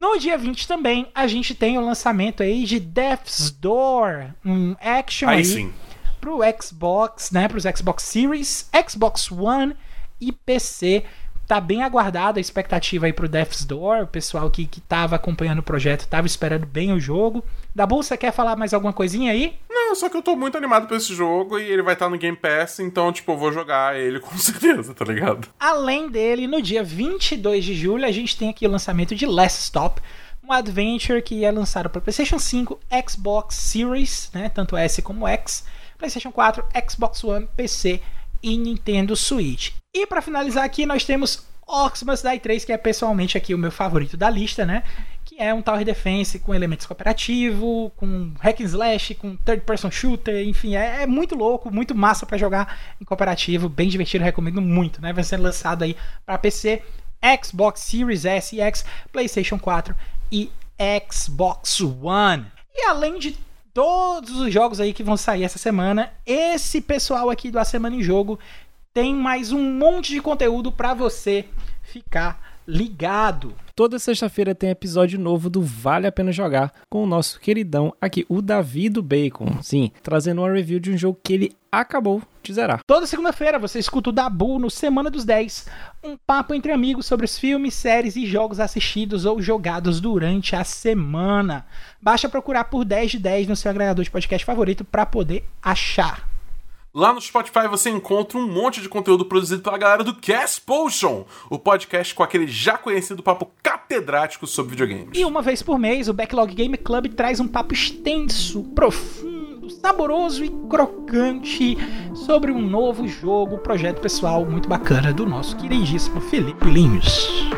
No dia 20 também a gente tem o lançamento aí de Death's Door, um action Aí aí sim. pro Xbox, né, pros Xbox Series, Xbox One e PC. Tá bem aguardada a expectativa aí pro Death's Door, o pessoal que, que tava acompanhando o projeto tava esperando bem o jogo. Dabu, você quer falar mais alguma coisinha aí? Não, só que eu tô muito animado pra esse jogo e ele vai estar no Game Pass, então, tipo, eu vou jogar ele com certeza, tá ligado? Além dele, no dia 22 de julho, a gente tem aqui o lançamento de Last Stop, um adventure que é lançado para PlayStation 5, Xbox Series, né, tanto S como X, PlayStation 4, Xbox One, PC e Nintendo Switch. E para finalizar aqui, nós temos Orcs Must Die 3, que é pessoalmente aqui o meu favorito da lista, né? Que é um Tower Defense com elementos cooperativo, com hack and slash, com third person shooter, enfim, é, é muito louco, muito massa para jogar em cooperativo, bem divertido, recomendo muito, né? Vai ser lançado aí para PC, Xbox Series S e X, PlayStation 4 e Xbox One. E além de todos os jogos aí que vão sair essa semana, esse pessoal aqui do A Semana em Jogo tem mais um monte de conteúdo para você ficar ligado. Toda sexta-feira tem episódio novo do Vale a Pena Jogar com o nosso queridão aqui, o Davi do Bacon. Sim, trazendo uma review de um jogo que ele acabou de zerar. Toda segunda-feira você escuta o Dabu no Semana dos 10, um papo entre amigos sobre os filmes, séries e jogos assistidos ou jogados durante a semana. Basta procurar por 10 de 10 no seu agregador de podcast favorito para poder achar. Lá no Spotify você encontra um monte de conteúdo produzido pela galera do Cast Potion, o podcast com aquele já conhecido papo catedrático sobre videogames. E uma vez por mês, o Backlog Game Club traz um papo extenso, profundo, saboroso e crocante sobre um novo jogo, projeto pessoal muito bacana do nosso queridíssimo Felipe Linhos.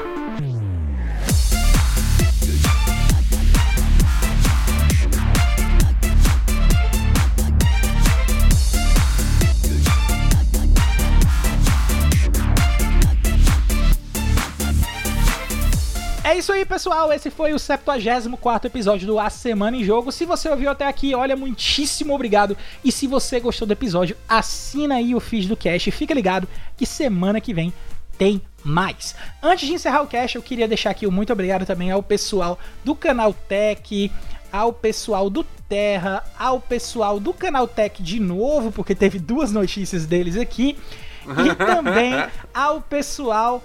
Isso aí, pessoal. Esse foi o 74 episódio do A Semana em Jogo. Se você ouviu até aqui, olha, muitíssimo obrigado. E se você gostou do episódio, assina aí o feed do Cash. Fica ligado que semana que vem tem mais. Antes de encerrar o cast, eu queria deixar aqui o muito obrigado também ao pessoal do Canal Tech, ao pessoal do Terra, ao pessoal do Canal Tech de novo, porque teve duas notícias deles aqui, e também ao pessoal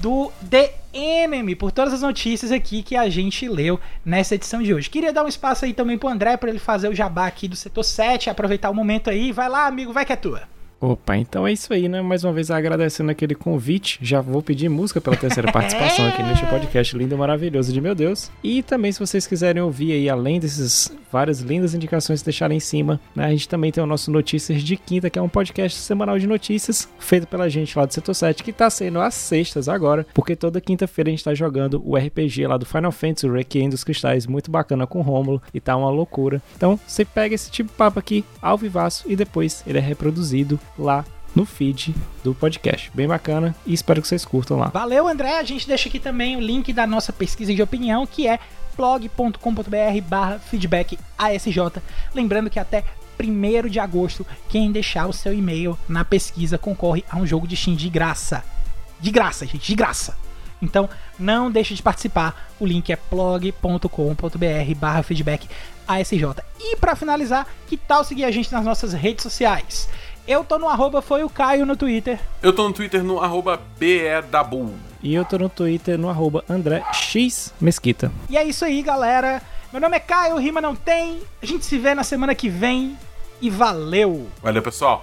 do The Enemy, por todas as notícias aqui que a gente leu nessa edição de hoje. Queria dar um espaço aí também pro André para ele fazer o jabá aqui do setor 7, aproveitar o momento aí. Vai lá, amigo, vai que é tua. Opa, então é isso aí, né? Mais uma vez agradecendo aquele convite. Já vou pedir música pela terceira participação aqui neste podcast lindo e maravilhoso de meu Deus. E também, se vocês quiserem ouvir aí, além dessas várias lindas indicações que deixaram em cima, né? A gente também tem o nosso Notícias de Quinta, que é um podcast semanal de notícias feito pela gente lá do Setor 7, que tá sendo às sextas agora, porque toda quinta-feira a gente tá jogando o RPG lá do Final Fantasy, o Requiem dos Cristais, muito bacana com o Rômulo, e tá uma loucura. Então, você pega esse tipo de papo aqui ao vivaço e depois ele é reproduzido lá no feed do podcast. Bem bacana e espero que vocês curtam lá. Valeu, André. A gente deixa aqui também o link da nossa pesquisa de opinião, que é blog.com.br barra feedback ASJ. Lembrando que até 1 de agosto, quem deixar o seu e-mail na pesquisa concorre a um jogo de Steam de graça. De graça, gente, de graça. Então, não deixe de participar. O link é blog.com.br barra feedback ASJ. E para finalizar, que tal seguir a gente nas nossas redes sociais? Eu tô no arroba foi o Caio no Twitter. Eu tô no Twitter no arroba BEDabu. E eu tô no Twitter no arroba André X Mesquita. E é isso aí, galera. Meu nome é Caio, rima não tem. A gente se vê na semana que vem. E valeu! Valeu, pessoal.